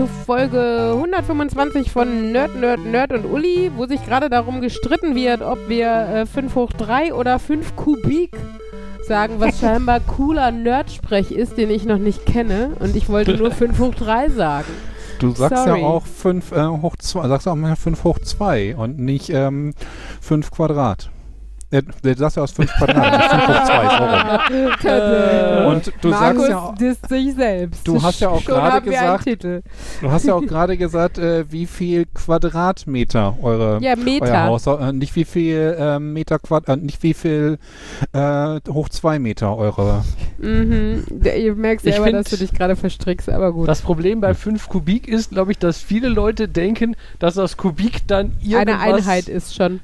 zu Folge 125 von Nerd, Nerd, Nerd und Uli, wo sich gerade darum gestritten wird, ob wir äh, 5 hoch 3 oder 5 Kubik sagen, was scheinbar cooler Nerdsprech ist, den ich noch nicht kenne. Und ich wollte nur 5 hoch 3 sagen. Du sagst Sorry. ja auch 5 äh, hoch 2, sagst auch mal 5 hoch 2 und nicht 5 ähm, Quadrat. Du sagst ja aus 5 Quadrat, nicht 5 hoch 2, Äh, Und du Markus sagst ja auch, disst sich selbst. Du hast ja auch gerade gesagt- Titel. du hast ja auch gerade gesagt, äh, wie viel Quadratmeter eure Ja, euer Meter. Haus, äh, nicht wie viel äh, Meter Quad, äh, nicht wie viel äh, hoch 2 Meter eure. Mhm. Der- Ihr merkst Ich selber, find- dass du dich gerade verstrickst, aber gut. Das Problem bei 5 Kubik ist, glaube ich, dass viele Leute denken, dass das Kubik dann irgendwas, Eine Einheit ist schon.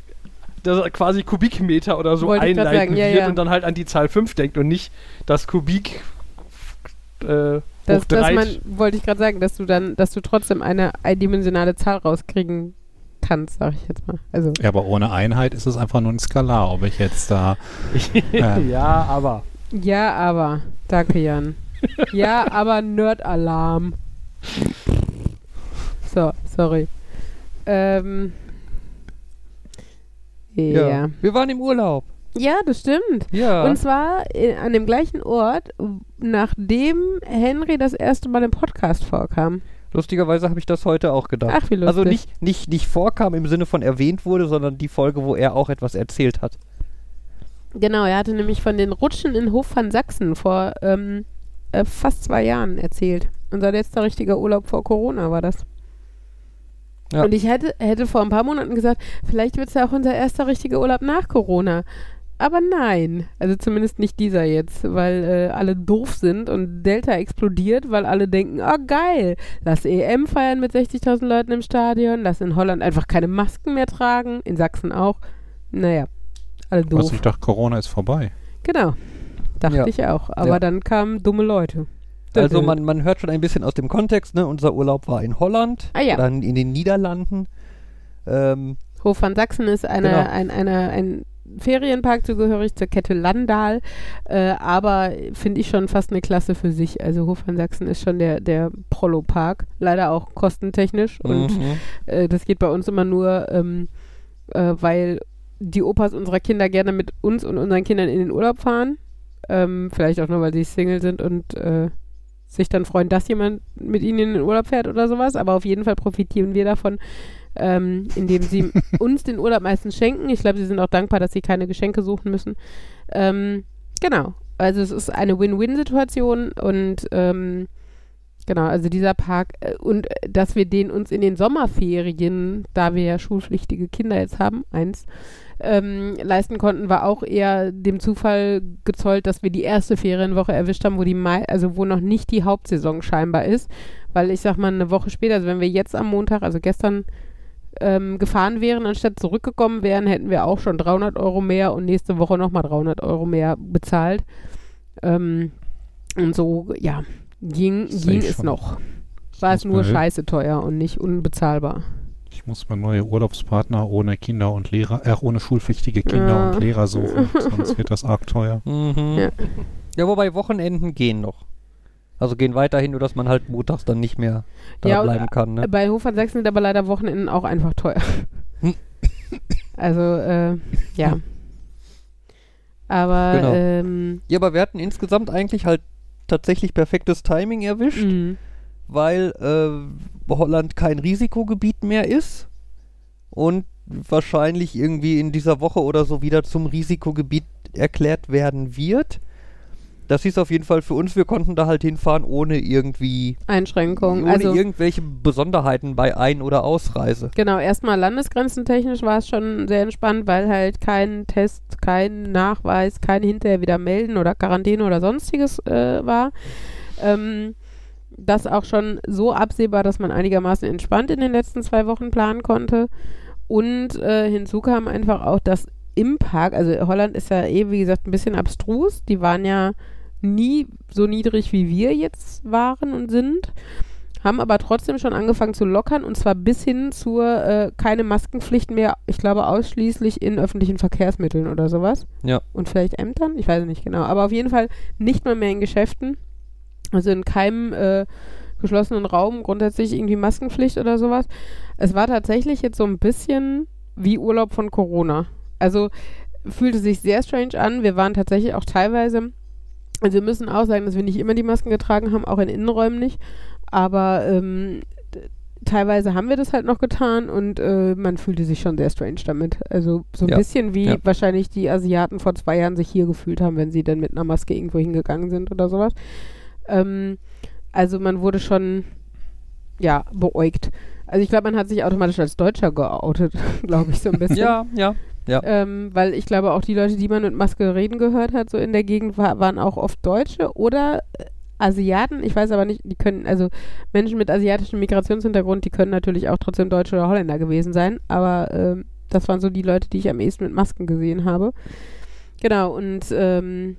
Dass er quasi Kubikmeter oder so Wollte einleiten sagen, ja, wird ja. und dann halt an die Zahl 5 denkt und nicht das Kubik äh, Das, hoch 3. man, wollte ich gerade sagen, dass du dann, dass du trotzdem eine eindimensionale Zahl rauskriegen kannst, sag ich jetzt mal. Also, Ja, aber ohne Einheit ist es einfach nur ein Skalar, ob ich jetzt da. Ähm. ja, aber. ja, aber. Danke, Jan. ja, aber Nerd-Alarm. So, sorry. Ähm. Ja. ja. Wir waren im Urlaub. das stimmt. Ja. Und zwar äh, an dem gleichen Ort, nachdem Henry das erste Mal im Podcast vorkam. Lustigerweise habe ich das heute auch gedacht. Ach, wie lustig. also nicht, nicht, nicht vorkam im Sinne von erwähnt wurde, sondern die Folge, wo er auch etwas erzählt hat. Genau, er hatte nämlich von den Rutschen in Hof van Sachsen vor ähm, äh, fast zwei Jahren erzählt. Unser letzter richtiger Urlaub vor Corona war das. Ja. Und ich hätte, hätte vor ein paar Monaten gesagt, vielleicht wird es ja auch unser erster richtiger Urlaub nach Corona. Aber nein, also zumindest nicht dieser jetzt, weil äh, alle doof sind und Delta explodiert, weil alle denken, oh geil, lass EM feiern mit 60.000 Leuten im Stadion, lass in Holland einfach keine Masken mehr tragen, in Sachsen auch. Naja, alle doof. Was ich dachte, Corona ist vorbei. Genau. Dachte Ja. ich auch. Aber Ja. dann kamen dumme Leute. Also man, man hört schon ein bisschen aus dem Kontext, ne? Unser Urlaub war in Holland, Ah, ja. dann in den Niederlanden. Ähm, Hof van Sachsen ist eine, Genau. ein, eine, ein Ferienpark zugehörig zur Kette Landal, äh, aber finde ich schon fast eine Klasse für sich. Also Hof van Sachsen ist schon der, der Prollo-Park, leider auch kostentechnisch und mhm. äh, das geht bei uns immer nur, ähm, äh, weil die Opas unserer Kinder gerne mit uns und unseren Kindern in den Urlaub fahren. Ähm, vielleicht auch nur, weil sie Single sind und äh, sich dann freuen, dass jemand mit ihnen in den Urlaub fährt oder sowas. Aber auf jeden Fall profitieren wir davon, ähm, indem sie uns den Urlaub meistens schenken. Ich glaube, sie sind auch dankbar, dass sie keine Geschenke suchen müssen. Ähm, genau. Also es ist eine Win-Win-Situation und ähm, genau, also dieser Park äh, und äh, dass wir den uns in den Sommerferien, da wir ja schulpflichtige Kinder jetzt haben, eins, ähm, leisten konnten, war auch eher dem Zufall gezollt, dass wir die erste Ferienwoche erwischt haben, wo die Mai, also wo noch nicht die Hauptsaison scheinbar ist, weil ich sag mal eine Woche später, also wenn wir jetzt am Montag, also gestern ähm, gefahren wären, anstatt zurückgekommen wären, hätten wir auch schon 300 Euro mehr und nächste Woche nochmal 300 Euro mehr bezahlt. Ähm, und so, ja, ging, ging es noch. War es nur scheiße teuer und nicht unbezahlbar. Ich muss mir neue Urlaubspartner ohne Kinder und Lehrer, äh, ohne schulpflichtige Kinder Ja. und Lehrer suchen, sonst wird das arg teuer. Mhm. Ja. Ja. wobei Wochenenden gehen noch. Also gehen weiterhin, nur dass man halt montags dann nicht mehr da Ja, bleiben kann. Ne? Bei Hof van Sachsen sind aber leider Wochenenden auch einfach teuer. Hm. also, äh, ja. Aber, Genau. ähm, Ja, aber wir hatten insgesamt eigentlich halt tatsächlich perfektes Timing erwischt, mh. Weil äh, Holland kein Risikogebiet mehr ist und wahrscheinlich irgendwie in dieser Woche oder so wieder zum Risikogebiet erklärt werden wird. Das hieß auf jeden Fall für uns, wir konnten da halt hinfahren ohne irgendwie, Einschränkungen. ohne Also, irgendwelche Besonderheiten bei Ein- oder Ausreise. genau, erstmal landesgrenzentechnisch war es schon sehr entspannt, weil halt kein Test, kein Nachweis, kein hinterher wieder melden oder Quarantäne oder sonstiges äh, war. Ähm, das auch schon so absehbar, dass man einigermaßen entspannt in den letzten zwei Wochen planen konnte. Und äh, hinzu kam einfach auch, dass im Park, also Holland ist ja eh, wie gesagt, ein bisschen abstrus. Die waren ja nie so niedrig, wie wir jetzt waren und sind. Haben aber trotzdem schon angefangen zu lockern und zwar bis hin zur äh, keine Maskenpflicht mehr, ich glaube ausschließlich in öffentlichen Verkehrsmitteln oder sowas. Ja. Und vielleicht Ämtern, ich weiß nicht genau. Aber auf jeden Fall nicht mal mehr in Geschäften. Also in keinem äh, geschlossenen Raum grundsätzlich irgendwie Maskenpflicht oder sowas. Es war tatsächlich jetzt so ein bisschen wie Urlaub von Corona. Also fühlte sich sehr strange an. Wir waren tatsächlich auch teilweise, also wir müssen auch sagen, dass wir nicht immer die Masken getragen haben, auch in Innenräumen nicht. Aber ähm, teilweise haben wir das halt noch getan und äh, man fühlte sich schon sehr strange damit. Also so ein Ja. bisschen wie Ja. wahrscheinlich die Asiaten vor zwei Jahren sich hier gefühlt haben, wenn sie dann mit einer Maske irgendwo hingegangen sind oder sowas. Ähm, also man wurde schon, ja, beäugt. Also ich glaube, man hat sich automatisch als Deutscher geoutet, glaube ich, so ein bisschen. Ja, ja. Ähm, weil ich glaube, auch die Leute, die man mit Maske reden gehört hat, so in der Gegend, war, waren auch oft Deutsche oder äh, Asiaten. Ich weiß aber nicht, die können, also Menschen mit asiatischem Migrationshintergrund, die können natürlich auch trotzdem Deutsche oder Holländer gewesen sein. Aber ähm, das waren so die Leute, die ich am ehesten mit Masken gesehen habe. Genau, und ähm,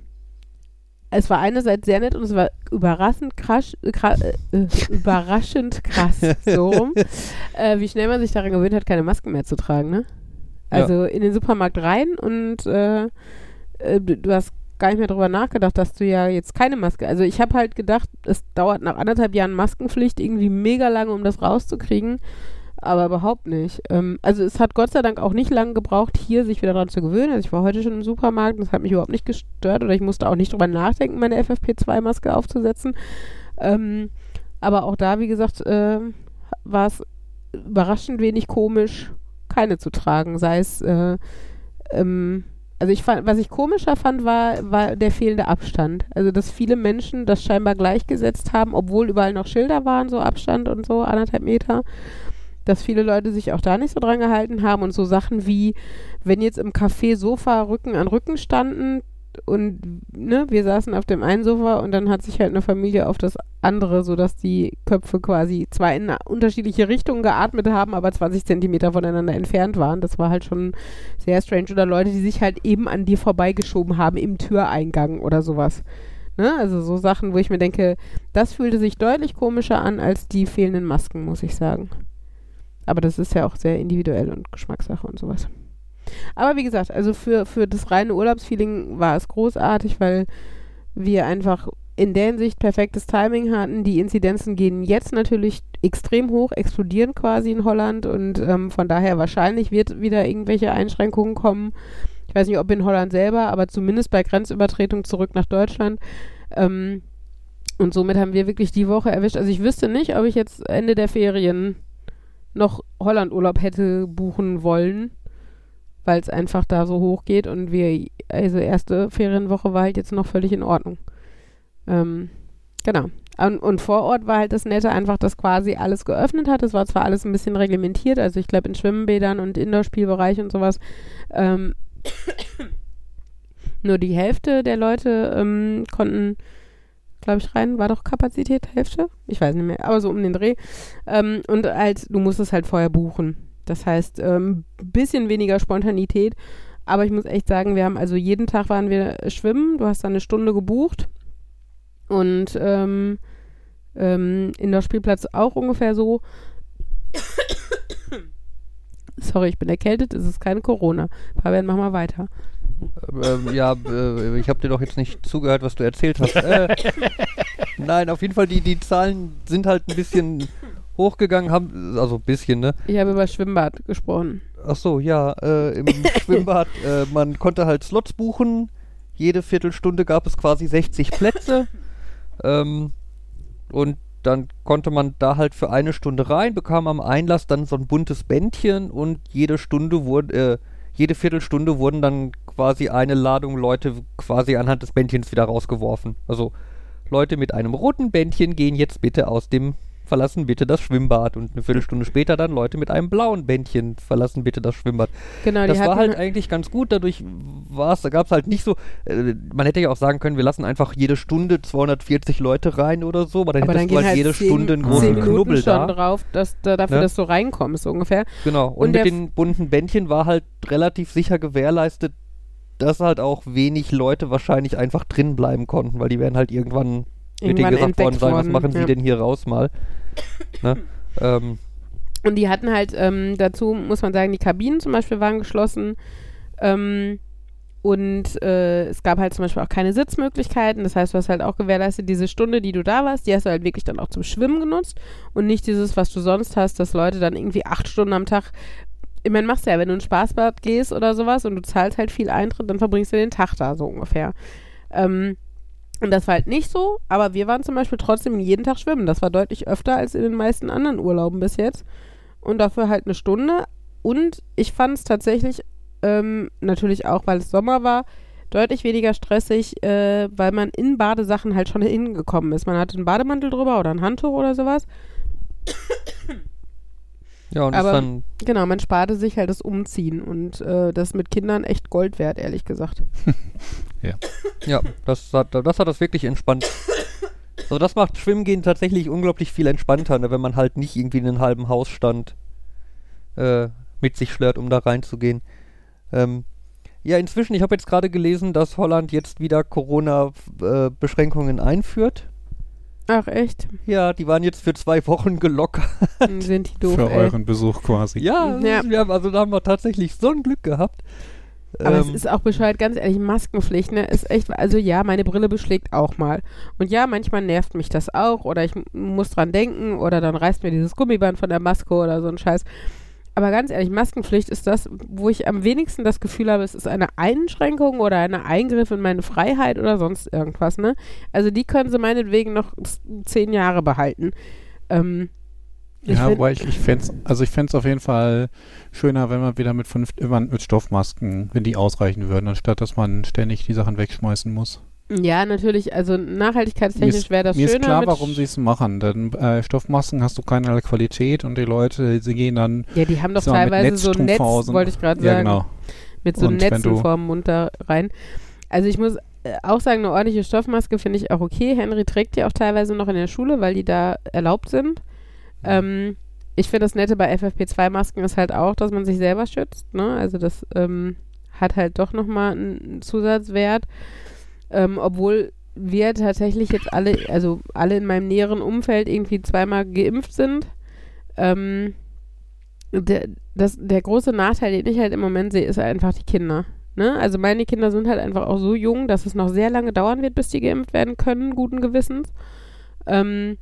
es war einerseits sehr nett und es war überraschend krass, äh, überraschend krass, so rum, äh, wie schnell man sich daran gewöhnt hat, keine Masken mehr zu tragen, ne? Ja. Also in den Supermarkt rein und äh, äh, du du hast gar nicht mehr drüber nachgedacht, dass du ja jetzt keine Maske. Also ich habe halt gedacht, es dauert nach anderthalb Jahren Maskenpflicht irgendwie mega lange, um das rauszukriegen. Aber überhaupt nicht. Ähm, also es hat Gott sei Dank auch nicht lange gebraucht, hier sich wieder daran zu gewöhnen. Also ich war heute schon im Supermarkt und das hat mich überhaupt nicht gestört oder ich musste auch nicht drüber nachdenken, meine FFP2-Maske aufzusetzen. Ähm, aber auch da, wie gesagt, ähm, war es überraschend wenig komisch, keine zu tragen. Sei es, äh, ähm, also ich fand, was ich komischer fand, war, war der fehlende Abstand. Also dass viele Menschen das scheinbar gleichgesetzt haben, obwohl überall noch Schilder waren, so Abstand und so, anderthalb Meter dass viele Leute sich auch da nicht so dran gehalten haben und so Sachen wie, wenn jetzt im Café Sofa Rücken an Rücken standen und ne, wir saßen auf dem einen Sofa und dann hat sich halt eine Familie auf das andere, sodass die Köpfe quasi zwar in unterschiedliche Richtungen geatmet haben, aber 20 Zentimeter voneinander entfernt waren. Das war halt schon sehr strange. Oder Leute, die sich halt eben an dir vorbeigeschoben haben im Türeingang oder sowas. Ne? Also so Sachen, wo ich mir denke, das fühlte sich deutlich komischer an als die fehlenden Masken, muss ich sagen. Aber das ist ja auch sehr individuell und Geschmackssache und sowas. Aber wie gesagt, also für, für das reine Urlaubsfeeling war es großartig, weil wir einfach in der Hinsicht perfektes Timing hatten. Die Inzidenzen gehen jetzt natürlich extrem hoch, explodieren quasi in Holland und ähm, von daher wahrscheinlich wird wieder irgendwelche Einschränkungen kommen. Ich weiß nicht, ob in Holland selber, aber zumindest bei Grenzübertretung zurück nach Deutschland. Ähm, und somit haben wir wirklich die Woche erwischt. Also ich wüsste nicht, ob ich jetzt Ende der Ferien noch Holland-Urlaub hätte buchen wollen, weil es einfach da so hoch geht und wir, also erste Ferienwoche war halt jetzt noch völlig in Ordnung. Ähm, genau. Und, und vor Ort war halt das Nette einfach, dass quasi alles geöffnet hat. Es war zwar alles ein bisschen reglementiert, also ich glaube in Schwimmbädern und Indoor-Spielbereich und sowas. Ähm, nur die Hälfte der Leute ähm, konnten, glaube ich, rein. War doch Kapazität Hälfte? Ich weiß nicht mehr, aber so um den Dreh. Ähm, und halt, du musst es halt vorher buchen. Das heißt, ein ähm, bisschen weniger Spontanität. Aber ich muss echt sagen, wir haben also jeden Tag waren wir schwimmen. Du hast dann eine Stunde gebucht. Und ähm, ähm, in der Spielplatz auch ungefähr so. Sorry, ich bin erkältet, es ist keine Corona. Fabian, mach mal weiter. Ähm, ja, äh, ich habe dir doch jetzt nicht zugehört, was du erzählt hast. Äh, nein, auf jeden Fall, die, die Zahlen sind halt ein bisschen hochgegangen, haben, also ein bisschen, ne? Ich habe über Schwimmbad gesprochen. Ach so, ja, äh, im Schwimmbad, äh, man konnte halt Slots buchen. Jede Viertelstunde gab es quasi 60 Plätze. Ähm, und dann konnte man da halt für eine Stunde rein, bekam am Einlass dann so ein buntes Bändchen und jede Stunde wurde, äh, jede Viertelstunde wurden dann quasi eine Ladung Leute quasi anhand des Bändchens wieder rausgeworfen. Also Leute mit einem roten Bändchen gehen jetzt bitte aus dem verlassen bitte das Schwimmbad und eine Viertelstunde später dann Leute mit einem blauen Bändchen verlassen bitte das Schwimmbad. Genau, das war halt eigentlich ganz gut, dadurch war es, da gab es halt nicht so, äh, man hätte ja auch sagen können, wir lassen einfach jede Stunde 240 Leute rein oder so, aber dann aber hättest dann du halt halt jede zehn, Stunde einen großen Minuten Knubbel schon da. drauf, dass, da, dafür, Ne? dass du reinkommst, ungefähr. Genau, und, Und mit den bunten Bändchen war halt relativ sicher gewährleistet, dass halt auch wenig Leute wahrscheinlich einfach drin bleiben konnten, weil die werden halt irgendwann, mit Irgendwann gesagt worden sein, was machen sie ja. denn hier raus mal. ne? ähm, Und die hatten halt, ähm, dazu muss man sagen, die Kabinen zum Beispiel waren geschlossen. Ähm, Und äh, es gab halt zum Beispiel auch keine Sitzmöglichkeiten. Das heißt, du hast halt auch gewährleistet, diese Stunde, die du da warst, die hast du halt wirklich dann auch zum Schwimmen genutzt und nicht dieses, was du sonst hast, dass Leute dann irgendwie acht Stunden am Tag. Ich meine, machst du ja, wenn du in ein Spaßbad gehst oder sowas und du zahlst halt viel Eintritt, dann verbringst du den Tag da so ungefähr. Ähm, und das war halt nicht so, aber wir waren zum Beispiel trotzdem jeden Tag schwimmen. Das war deutlich öfter als in den meisten anderen Urlauben bis jetzt. Und dafür halt eine Stunde. Und ich fand es tatsächlich, ähm, natürlich auch, weil es Sommer war, deutlich weniger stressig, äh, weil man in Badesachen halt schon hingekommen ist. Man hatte einen Bademantel drüber oder ein Handtuch oder sowas. Ja, und Aber- dann Genau, man sparte sich halt das Umziehen und äh, das mit Kindern echt Gold wert, ehrlich gesagt. Ja, das hat, das hat das wirklich entspannt. Also das macht Schwimmen gehen tatsächlich unglaublich viel entspannter, ne, wenn man halt nicht irgendwie einen halben Hausstand äh, mit sich schlört, um da reinzugehen. Ähm, ja, inzwischen, ich habe jetzt gerade gelesen, dass Holland jetzt wieder Corona-Beschränkungen einführt. Ach, echt? Ja, die waren jetzt für zwei Wochen gelockert. Sind die doof, Für ey. euren Besuch quasi. Ja, Ja. Wir haben, also da haben wir tatsächlich so ein Glück gehabt. Aber es Ähm, ist auch bescheuert, ganz ehrlich, Maskenpflicht, ne, ist echt, also ja, meine Brille beschlägt auch mal. Und ja, manchmal nervt mich das auch oder ich m- muss dran denken oder dann reißt mir dieses Gummiband von der Maske oder so ein Scheiß. Aber ganz ehrlich, Maskenpflicht ist das, wo ich am wenigsten das Gefühl habe, es ist eine Einschränkung oder ein Eingriff in meine Freiheit oder sonst irgendwas, ne? Also die können sie meinetwegen noch zehn Jahre behalten. Ähm, Ja, aber ich, ich fände es also ich fänd's auf jeden Fall schöner, wenn man wieder mit, fünf, mit Stoffmasken, wenn die ausreichen würden, anstatt dass man ständig die Sachen wegschmeißen muss. Ja, natürlich, also nachhaltigkeitstechnisch wäre das Mir schöner. ist klar, warum sie es machen. Denn äh, Stoffmasken hast du keinerlei Qualität und die Leute, sie gehen dann Ja, die haben doch teilweise so ein Netz, wollte ich gerade ja sagen, genau. mit so Und wenn Netzen vorm Mund da rein. Also ich muss äh, auch sagen, eine ordentliche Stoffmaske finde ich auch okay. Henry trägt die auch teilweise noch in der Schule, weil die da erlaubt sind. Ähm, ich finde das Nette bei FFP2-Masken ist halt auch, dass man sich selber schützt. Ne? Also das ähm, hat halt doch nochmal einen Zusatzwert. Ähm, obwohl wir tatsächlich jetzt alle, also alle in meinem näheren Umfeld irgendwie zweimal geimpft sind. Ähm, der, das, der große Nachteil, den ich halt im Moment sehe, ist einfach die Kinder. Ne? Also meine Kinder sind halt einfach auch so jung, dass es noch sehr lange dauern wird, bis die geimpft werden können, guten Gewissens. Ähm,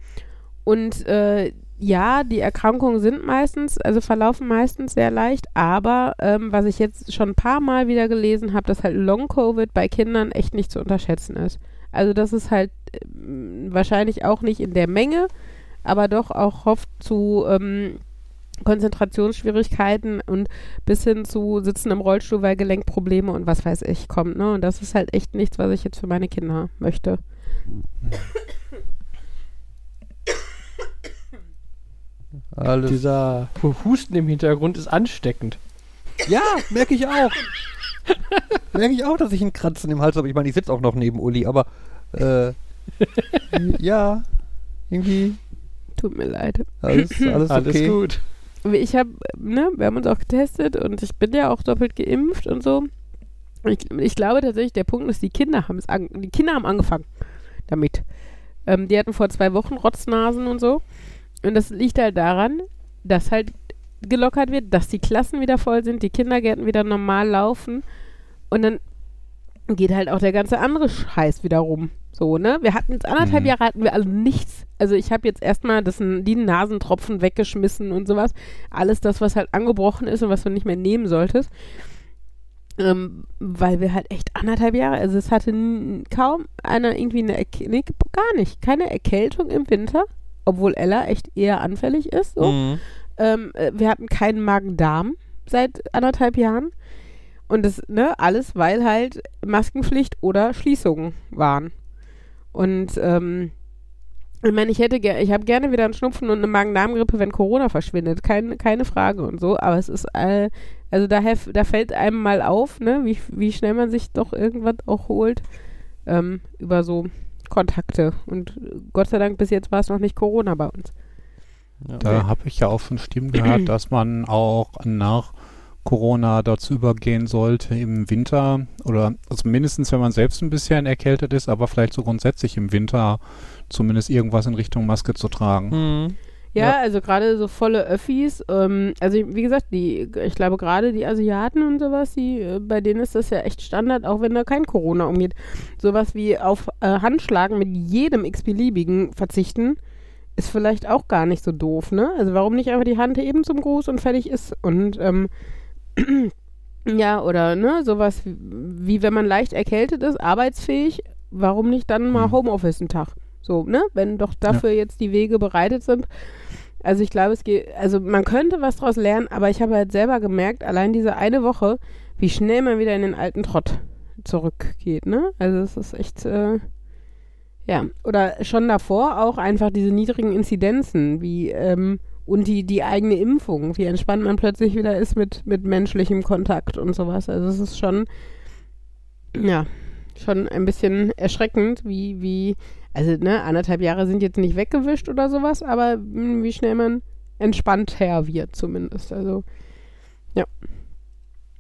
und äh, ja, die Erkrankungen sind meistens, also verlaufen meistens sehr leicht, aber ähm, was ich jetzt schon ein paar Mal wieder gelesen habe, dass halt Long-Covid bei Kindern echt nicht zu unterschätzen ist. Also das ist halt ähm, wahrscheinlich auch nicht in der Menge, aber doch auch oft zu ähm, Konzentrationsschwierigkeiten und bis hin zu Sitzen im Rollstuhl, weil Gelenkprobleme und was weiß ich kommt. Ne? Und das ist halt echt nichts, was ich jetzt für meine Kinder möchte. Alles. Dieser Husten im Hintergrund ist ansteckend. Ja, merke ich auch. merke ich auch, dass ich einen Kratzen im Hals habe. Ich meine, ich sitze auch noch neben Uli, aber äh, ja, irgendwie Tut mir leid. alles, alles, Alles okay. gut. Ich habe, ne, wir haben uns auch getestet und ich bin ja auch doppelt geimpft und so. Ich, ich glaube tatsächlich, der Punkt ist, die Kinder haben es an, die Kinder haben angefangen damit. Ähm, die hatten vor zwei Wochen Rotznasen und so. Und das liegt halt daran, dass halt gelockert wird, dass die Klassen wieder voll sind, die Kindergärten wieder normal laufen. Und dann geht halt auch der ganze andere Scheiß wieder rum. So, ne? Wir hatten jetzt anderthalb Mhm. Jahre hatten wir alle nichts. Also ich habe jetzt erstmal das, die Nasentropfen weggeschmissen und sowas. Alles das, was halt angebrochen ist und was du nicht mehr nehmen solltest. Ähm, weil wir halt echt anderthalb Jahre, also es hatte kaum einer irgendwie eine, nee, gar nicht, keine Erkältung im Winter, obwohl Ella echt eher anfällig ist. So. Mhm. Ähm, äh, wir hatten keinen Magen-Darm seit anderthalb Jahren. Und das, ne, alles, weil halt Maskenpflicht oder Schließungen waren. Und ähm, ich meine, ich hätte ich habe gerne wieder einen Schnupfen und eine Magen-Darm-Grippe, wenn Corona verschwindet. Keine, keine Frage und so. Aber es ist, äh, also da, da fällt einem mal auf, ne, wie, wie schnell man sich doch irgendwas auch holt ähm, über so Kontakte. Und Gott sei Dank bis jetzt war es noch nicht Corona bei uns. Ja. Da habe ich ja auch schon Stimmen gehört, dass man auch nach Corona dazu übergehen sollte im Winter oder also mindestens, wenn man selbst ein bisschen erkältet ist, aber vielleicht so grundsätzlich im Winter zumindest irgendwas in Richtung Maske zu tragen. Mhm. Ja, Ja. also gerade so volle Öffis. Ähm, also wie gesagt, die, ich glaube gerade die Asiaten und sowas, die, äh, bei denen ist das ja echt Standard, auch wenn da kein Corona umgeht. Sowas wie auf äh, Handschlagen mit jedem x-beliebigen verzichten, ist vielleicht auch gar nicht so doof, ne? Also warum nicht einfach die Hand eben zum Gruß und fertig ist und ähm, ja, oder ne, sowas wie, wie wenn man leicht erkältet ist, arbeitsfähig, warum nicht dann mal Mhm. Homeoffice einen Tag? So, ne? Wenn doch dafür jetzt die Wege bereitet sind. Also ich glaube, es geht, also man könnte was draus lernen, aber ich habe halt selber gemerkt, allein diese eine Woche, wie schnell man wieder in den alten Trott zurückgeht, ne? Also es ist echt, äh, ja. Oder schon davor auch einfach diese niedrigen Inzidenzen, wie, ähm, und die, die eigene Impfung, wie entspannt man plötzlich wieder ist mit, mit menschlichem Kontakt und sowas. Also es ist schon, ja, schon ein bisschen erschreckend, wie, wie, also ne, anderthalb Jahre sind jetzt nicht weggewischt oder sowas, aber mh, wie schnell man entspannt her wird zumindest. Also, ja.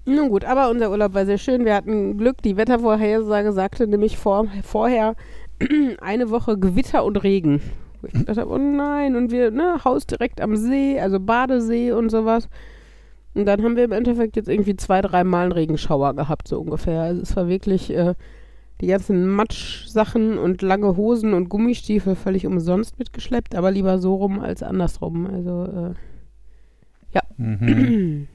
Nun gut, aber unser Urlaub war sehr schön. Wir hatten Glück, die Wettervorhersage sagte nämlich vor, vorher eine Woche Gewitter und Regen. Ich gedacht habe, oh nein, und wir, ne, Haus direkt am See, also Badesee und sowas. Und dann haben wir im Endeffekt jetzt irgendwie zwei, dreimal einen Regenschauer gehabt, so ungefähr. Also es war wirklich äh, die ganzen Matschsachen und lange Hosen und Gummistiefel völlig umsonst mitgeschleppt, aber lieber so rum als andersrum. Also, äh, Mhm.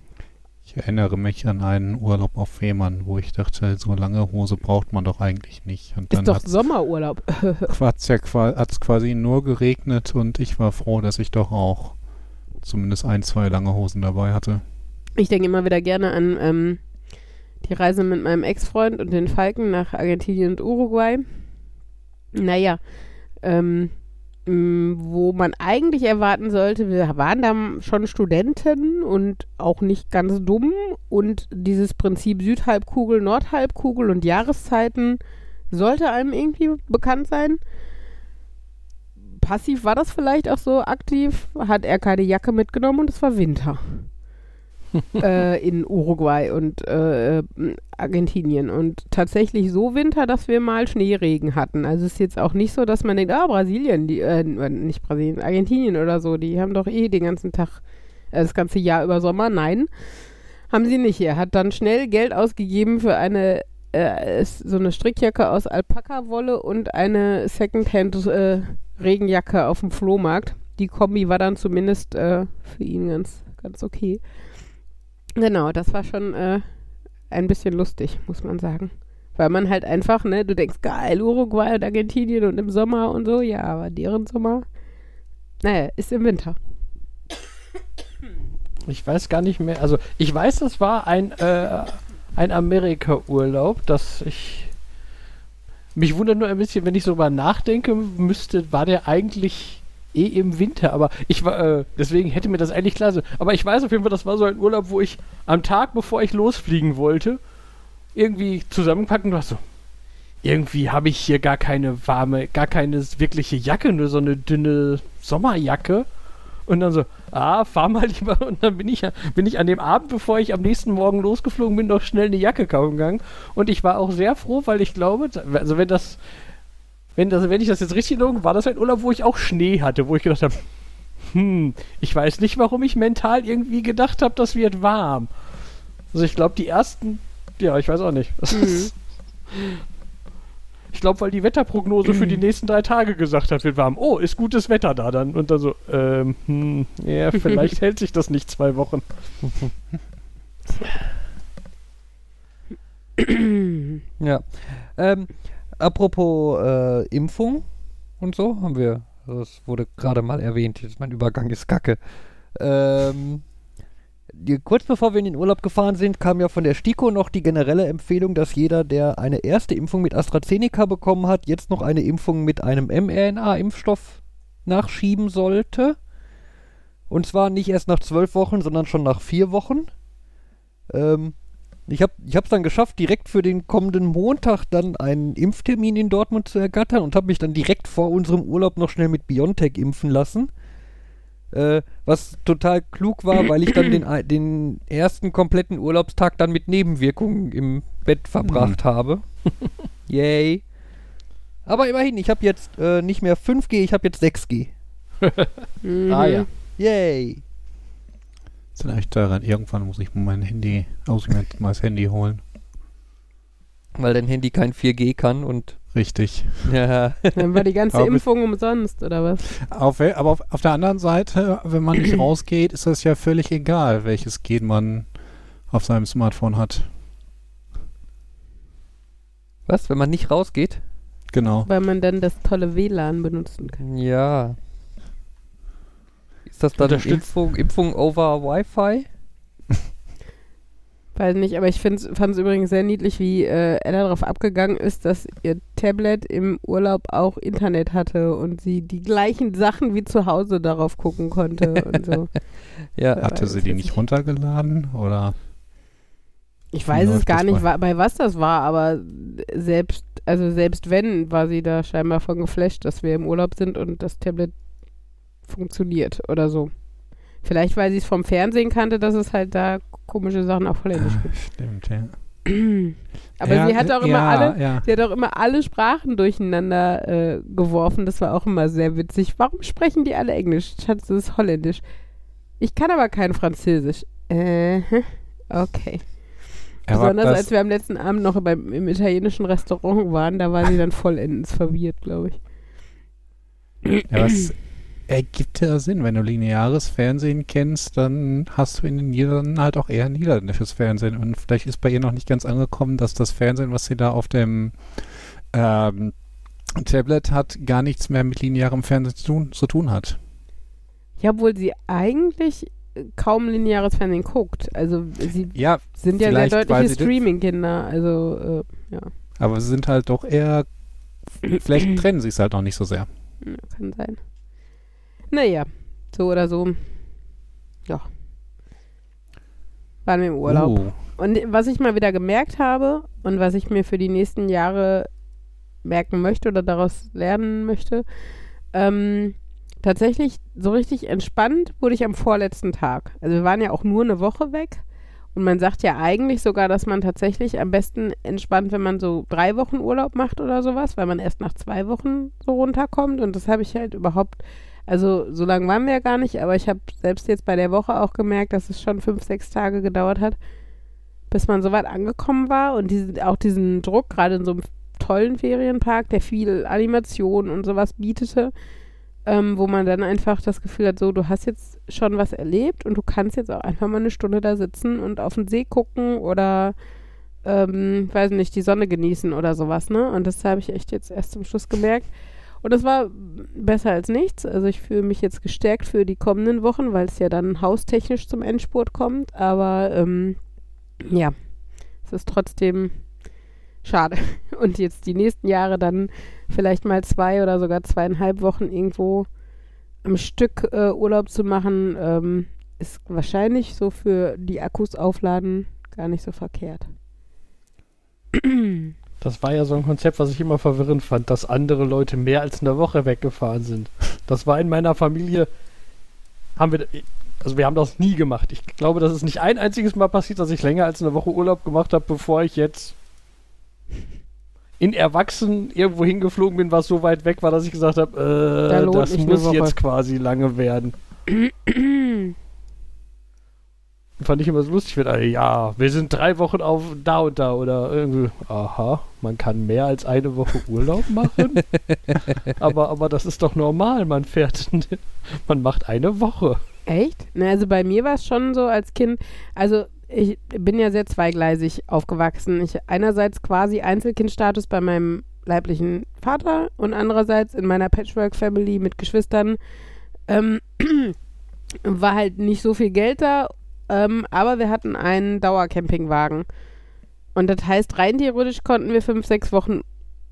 Ich erinnere mich an einen Urlaub auf Fehmarn, wo ich dachte, so lange Hose braucht man doch eigentlich nicht. Und ist dann doch hat's, Sommerurlaub. ja qua- hat's quasi nur geregnet und ich war froh, dass ich doch auch zumindest ein, zwei lange Hosen dabei hatte. Ich denke immer wieder gerne an ähm, die Reise mit meinem Ex-Freund und den Falken nach Argentinien und Uruguay. Naja, ähm, mh, wo man eigentlich erwarten sollte, wir waren da schon Studenten und auch nicht ganz dumm und dieses Prinzip Südhalbkugel, Nordhalbkugel und Jahreszeiten sollte einem irgendwie bekannt sein. Passiv war das vielleicht auch so, aktiv hat er keine Jacke mitgenommen und es war Winter äh, in Uruguay und äh, Argentinien. Und tatsächlich so Winter, dass wir mal Schneeregen hatten. Also es ist jetzt auch nicht so, dass man denkt, ah, Brasilien, die, äh, nicht Brasilien, Argentinien oder so, die haben doch eh den ganzen Tag, äh, das ganze Jahr über Sommer. Nein, haben sie nicht. Er hat dann schnell Geld ausgegeben für eine äh, so eine Strickjacke aus Alpaka-Wolle und eine Secondhand äh, auf dem Flohmarkt. Die Kombi war dann zumindest für ihn ganz, ganz okay. Genau, das war schon äh, ein bisschen lustig, muss man sagen. Weil man halt einfach, ne, du denkst, geil, Uruguay und Argentinien und im Sommer und so, ja, aber deren Sommer, naja, ist im Winter. Ich weiß gar nicht mehr. Also ich weiß, das war ein, äh, ein Amerika-Urlaub, dass ich mich wundert nur ein bisschen, wenn ich so mal nachdenke, müsste, war der eigentlich eh im Winter, aber ich war, äh, deswegen hätte mir das eigentlich klar sein. Aber ich weiß auf jeden Fall, das war so ein Urlaub, wo ich am Tag, bevor ich losfliegen wollte, irgendwie zusammenpacken, hast so, irgendwie habe ich hier gar keine warme, gar keine wirkliche Jacke, nur so eine dünne Sommerjacke. Und dann so, ah, fahr mal lieber. Und dann bin ich, bin ich an dem Abend, bevor ich am nächsten Morgen losgeflogen bin, noch schnell eine Jacke kaufen gegangen. Und ich war auch sehr froh, weil ich glaube, also wenn das, wenn das, wenn ich das jetzt richtig logen, war das ein Urlaub, wo ich auch Schnee hatte, wo ich gedacht habe, hm, ich weiß nicht, warum ich mental irgendwie gedacht habe, das wird warm. Also ich glaube, die ersten, ja, ich weiß auch nicht. Mhm. ich glaube, weil die Wetterprognose für die nächsten drei Tage gesagt hat, wird warm. Oh, ist gutes Wetter da dann. Und dann so, ähm, hm, ja, vielleicht hält sich das nicht zwei Wochen. Ja. Ähm, apropos äh, Impfung und so, haben wir, das wurde gerade mal erwähnt, jetzt mein Übergang ist kacke. Ähm, die, kurz bevor wir in den Urlaub gefahren sind, kam ja von der STIKO noch die generelle Empfehlung, dass jeder, der eine erste Impfung mit AstraZeneca bekommen hat, jetzt noch eine Impfung mit einem mRNA-Impfstoff nachschieben sollte. Und zwar nicht erst nach zwölf Wochen, sondern schon nach vier Wochen. Ähm, ich habe ich es dann geschafft, direkt für den kommenden Montag dann einen Impftermin in Dortmund zu ergattern und habe mich dann direkt vor unserem Urlaub noch schnell mit BioNTech impfen lassen. Äh, was total klug war, weil ich dann den, den ersten kompletten Urlaubstag dann mit Nebenwirkungen im Bett verbracht habe. Yay. Aber immerhin, ich habe jetzt äh, nicht mehr 5G, ich habe jetzt 6G. Mhm. Ah ja. Yay! Ist dann echt daran, irgendwann muss ich mein Handy, muss ich mir mal das Handy holen. Weil dein Handy kein 4G kann und Richtig. ja, Dann war die ganze Aber Impfung umsonst, oder was? Auf, aber auf, auf der anderen Seite, wenn man nicht rausgeht, ist das ja völlig egal, welches Gen man auf seinem Smartphone hat. was, wenn man nicht rausgeht? Genau. Weil man dann das tolle WLAN benutzen kann. Ja. Ist das dann Impfung, Impfung over Wi-Fi? Weiß nicht, aber ich fand es übrigens sehr niedlich, wie äh, Ella darauf abgegangen ist, dass ihr Tablet im Urlaub auch Internet hatte und sie die gleichen Sachen wie zu Hause darauf gucken konnte und so. Ja. Hatte weiß sie die ich nicht runtergeladen? Oder? Ich weiß es gar nicht, bei- bei was das war, aber selbst, also selbst wenn, war sie da scheinbar von geflasht, dass wir im Urlaub sind und das Tablet funktioniert oder so. Vielleicht, weil sie es vom Fernsehen kannte, dass es halt da komische Sachen auf Holländisch Ah, stimmt, ja. gibt. Aber ja, sie hat auch immer ja, alle, Ja. sie hat auch immer alle Sprachen durcheinander äh, geworfen. Das war auch immer sehr witzig. Warum sprechen die alle Englisch? Schatz, das ist Holländisch. Ich kann aber kein Französisch. Äh, okay. Aber Besonders als wir am letzten Abend noch beim, im italienischen Restaurant waren, da war sie dann vollends verwirrt, glaube ich. Ja, was ergibt ja Sinn. Wenn du lineares Fernsehen kennst, dann hast du in den Niederlanden halt auch eher niederländisches Fernsehen. Und vielleicht ist bei ihr noch nicht ganz angekommen, dass das Fernsehen, was sie da auf dem ähm, Tablet hat, gar nichts mehr mit linearem Fernsehen zu tun, zu tun hat. Ja, obwohl sie eigentlich kaum lineares Fernsehen guckt. Also sie Ja, sind ja sehr deutliche Streaming-Kinder. Also, äh, ja. aber sie sind halt doch eher, vielleicht trennen sie es halt noch nicht so sehr. Ja, kann sein. Naja, so oder so. Ja. Waren wir im Urlaub. Uh, Und was ich mal wieder gemerkt habe und was ich mir für die nächsten Jahre merken möchte oder daraus lernen möchte, ähm, tatsächlich so richtig entspannt wurde ich am vorletzten Tag. Also wir waren ja auch nur eine Woche weg und man sagt ja eigentlich sogar, dass man tatsächlich am besten entspannt, wenn man so drei Wochen Urlaub macht oder sowas, weil man erst nach zwei Wochen so runterkommt und das habe ich halt überhaupt, also so lange waren wir ja gar nicht, aber ich habe selbst jetzt bei der Woche auch gemerkt, dass es schon fünf, sechs Tage gedauert hat, bis man so weit angekommen war und diesen, auch diesen Druck, gerade in so einem tollen Ferienpark, der viel Animation und sowas bietete, ähm, wo man dann einfach das Gefühl hat, so, du hast jetzt schon was erlebt und du kannst jetzt auch einfach mal eine Stunde da sitzen und auf den See gucken oder, ähm, weiß nicht, die Sonne genießen oder sowas, ne? Und das habe ich echt jetzt erst zum Schluss gemerkt. Und das war besser als nichts. Also ich fühle mich jetzt gestärkt für die kommenden Wochen, weil es ja dann haustechnisch zum Endspurt kommt. Aber ähm, ja, es ist trotzdem schade. Und jetzt die nächsten Jahre dann vielleicht mal zwei oder sogar zweieinhalb Wochen irgendwo am Stück äh, Urlaub zu machen, ähm, ist wahrscheinlich so für die Akkus aufladen gar nicht so verkehrt. Das war ja so ein Konzept, was ich immer verwirrend fand, dass andere Leute mehr als eine Woche weggefahren sind. Das war in meiner Familie, haben wir, also wir haben das nie gemacht. Ich glaube, das ist nicht ein einziges Mal passiert, dass ich länger als eine Woche Urlaub gemacht habe, bevor ich jetzt in Erwachsenen irgendwo hingeflogen bin, was so weit weg war, dass ich gesagt habe, Da äh, lohnt das muss jetzt quasi lange werden. Fand ich immer so lustig, wenn alle, ja, wir sind drei Wochen auf da und da oder irgendwie, aha, man kann mehr als eine Woche Urlaub machen. aber, aber das ist doch normal, man fährt, man macht eine Woche. Echt? Na, also bei mir war es schon so als Kind, also ich bin ja sehr zweigleisig aufgewachsen. Ich einerseits quasi Einzelkindstatus bei meinem leiblichen Vater und andererseits in meiner Patchwork-Family mit Geschwistern ähm, war halt nicht so viel Geld da, ähm, aber wir hatten einen Dauercampingwagen. Und das heißt, rein theoretisch konnten wir fünf, sechs Wochen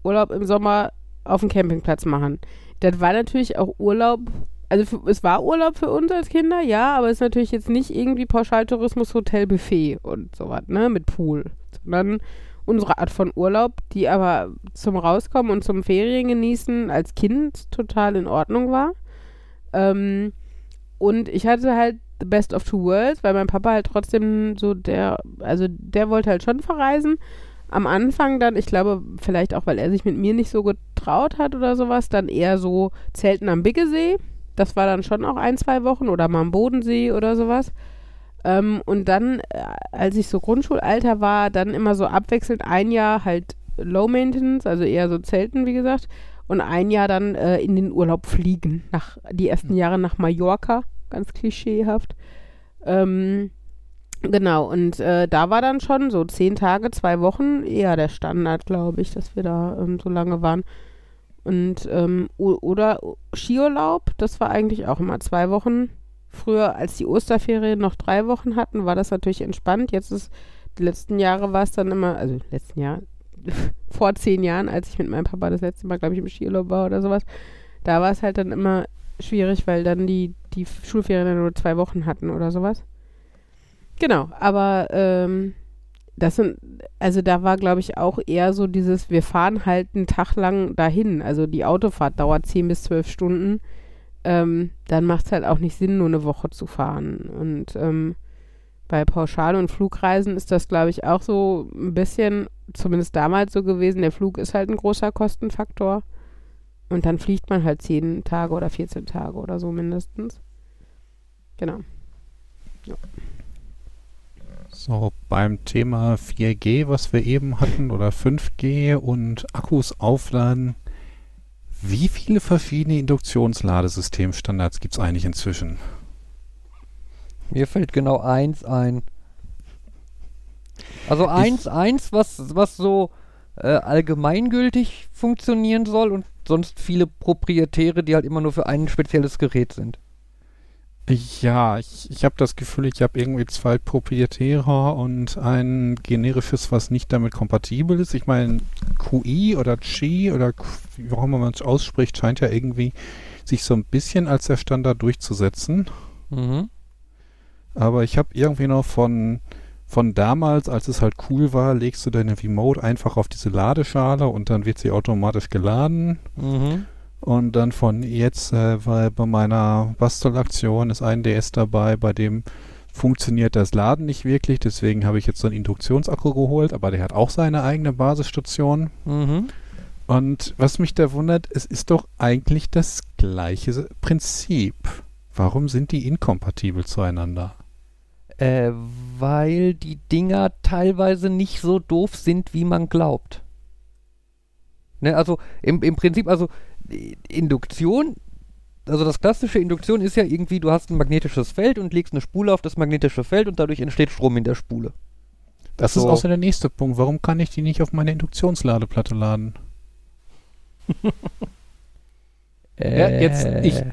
Urlaub im Sommer auf dem Campingplatz machen. Das war natürlich auch Urlaub also es war Urlaub für uns als Kinder, ja, aber es ist natürlich jetzt nicht irgendwie Pauschaltourismus, Hotel, Buffet und sowas, ne, mit Pool, sondern unsere Art von Urlaub, die aber zum Rauskommen und zum Ferien genießen als Kind total in Ordnung war. Ähm, und ich hatte halt the best of two worlds, weil mein Papa halt trotzdem so der, also der wollte halt schon verreisen. Am Anfang dann, ich glaube, vielleicht auch, weil er sich mit mir nicht so getraut hat oder sowas, dann eher so Zelten am Biggesee. Das war dann schon auch ein, zwei Wochen oder mal am Bodensee oder sowas. Ähm, und dann, äh, als ich so Grundschulalter war, dann immer so abwechselnd ein Jahr halt Low Maintenance, also eher so Zelten, wie gesagt, und ein Jahr dann äh, in den Urlaub fliegen. Nach, die ersten Jahre nach Mallorca, ganz klischeehaft. Ähm, genau, und äh, da war dann schon so zehn Tage, zwei Wochen eher der Standard, glaube ich, dass wir da ähm, so lange waren. Und ähm, oder Skiurlaub, das war eigentlich auch immer zwei Wochen. Früher, als die Osterferien noch drei Wochen hatten, war das natürlich entspannt. Jetzt ist, die letzten Jahre war es dann immer, also letzten Jahr, vor zehn Jahren, als ich mit meinem Papa das letzte Mal, glaube ich, im Skiurlaub war oder sowas, da war es halt dann immer schwierig, weil dann die, die Schulferien nur zwei Wochen hatten oder sowas. Genau, aber ähm, das sind, also da war, glaube ich, auch eher so dieses, wir fahren halt einen Tag lang dahin. Also die Autofahrt dauert zehn bis zwölf Stunden. Ähm, dann macht es halt auch nicht Sinn, nur eine Woche zu fahren. Und ähm, bei Pauschal- und Flugreisen ist das, glaube ich, auch so ein bisschen, zumindest damals so gewesen. Der Flug ist halt ein großer Kostenfaktor. Und dann fliegt man halt zehn Tage oder 14 Tage oder so mindestens. Genau. Ja. So, beim Thema 4G, was wir eben hatten, oder 5G und Akkus aufladen, wie viele verschiedene Induktionsladesystemstandards gibt es eigentlich inzwischen? Mir fällt genau eins ein. Also eins, eins, was, was so äh, allgemeingültig funktionieren soll und sonst viele proprietäre, die halt immer nur für ein spezielles Gerät sind. Ja, ich, ich habe das Gefühl, ich habe irgendwie zwei proprietäre und ein generisches, was nicht damit kompatibel ist. Ich meine, QI oder Qi oder wie auch immer man es ausspricht, scheint ja irgendwie sich so ein bisschen als der Standard durchzusetzen. Mhm. Aber ich habe irgendwie noch von, von damals, als es halt cool war, legst du deine Remote einfach auf diese Ladeschale und dann wird sie automatisch geladen. Mhm. Und dann von jetzt, äh, weil bei meiner Bastelaktion ist ein DS dabei, bei dem funktioniert das Laden nicht wirklich. Deswegen habe ich jetzt so einen Induktionsakku geholt, aber der hat auch seine eigene Basisstation. Mhm. Und was mich da wundert, es ist doch eigentlich das gleiche Prinzip. Warum sind die inkompatibel zueinander? Äh, weil die Dinger teilweise nicht so doof sind, wie man glaubt. Ne, also im, im Prinzip, also Induktion, also das klassische Induktion ist ja irgendwie, du hast ein magnetisches Feld und legst eine Spule auf das magnetische Feld und dadurch entsteht Strom in der Spule. Das So. ist auch so der nächste Punkt. Warum kann ich die nicht auf meine Induktionsladeplatte laden? Ja, jetzt ich-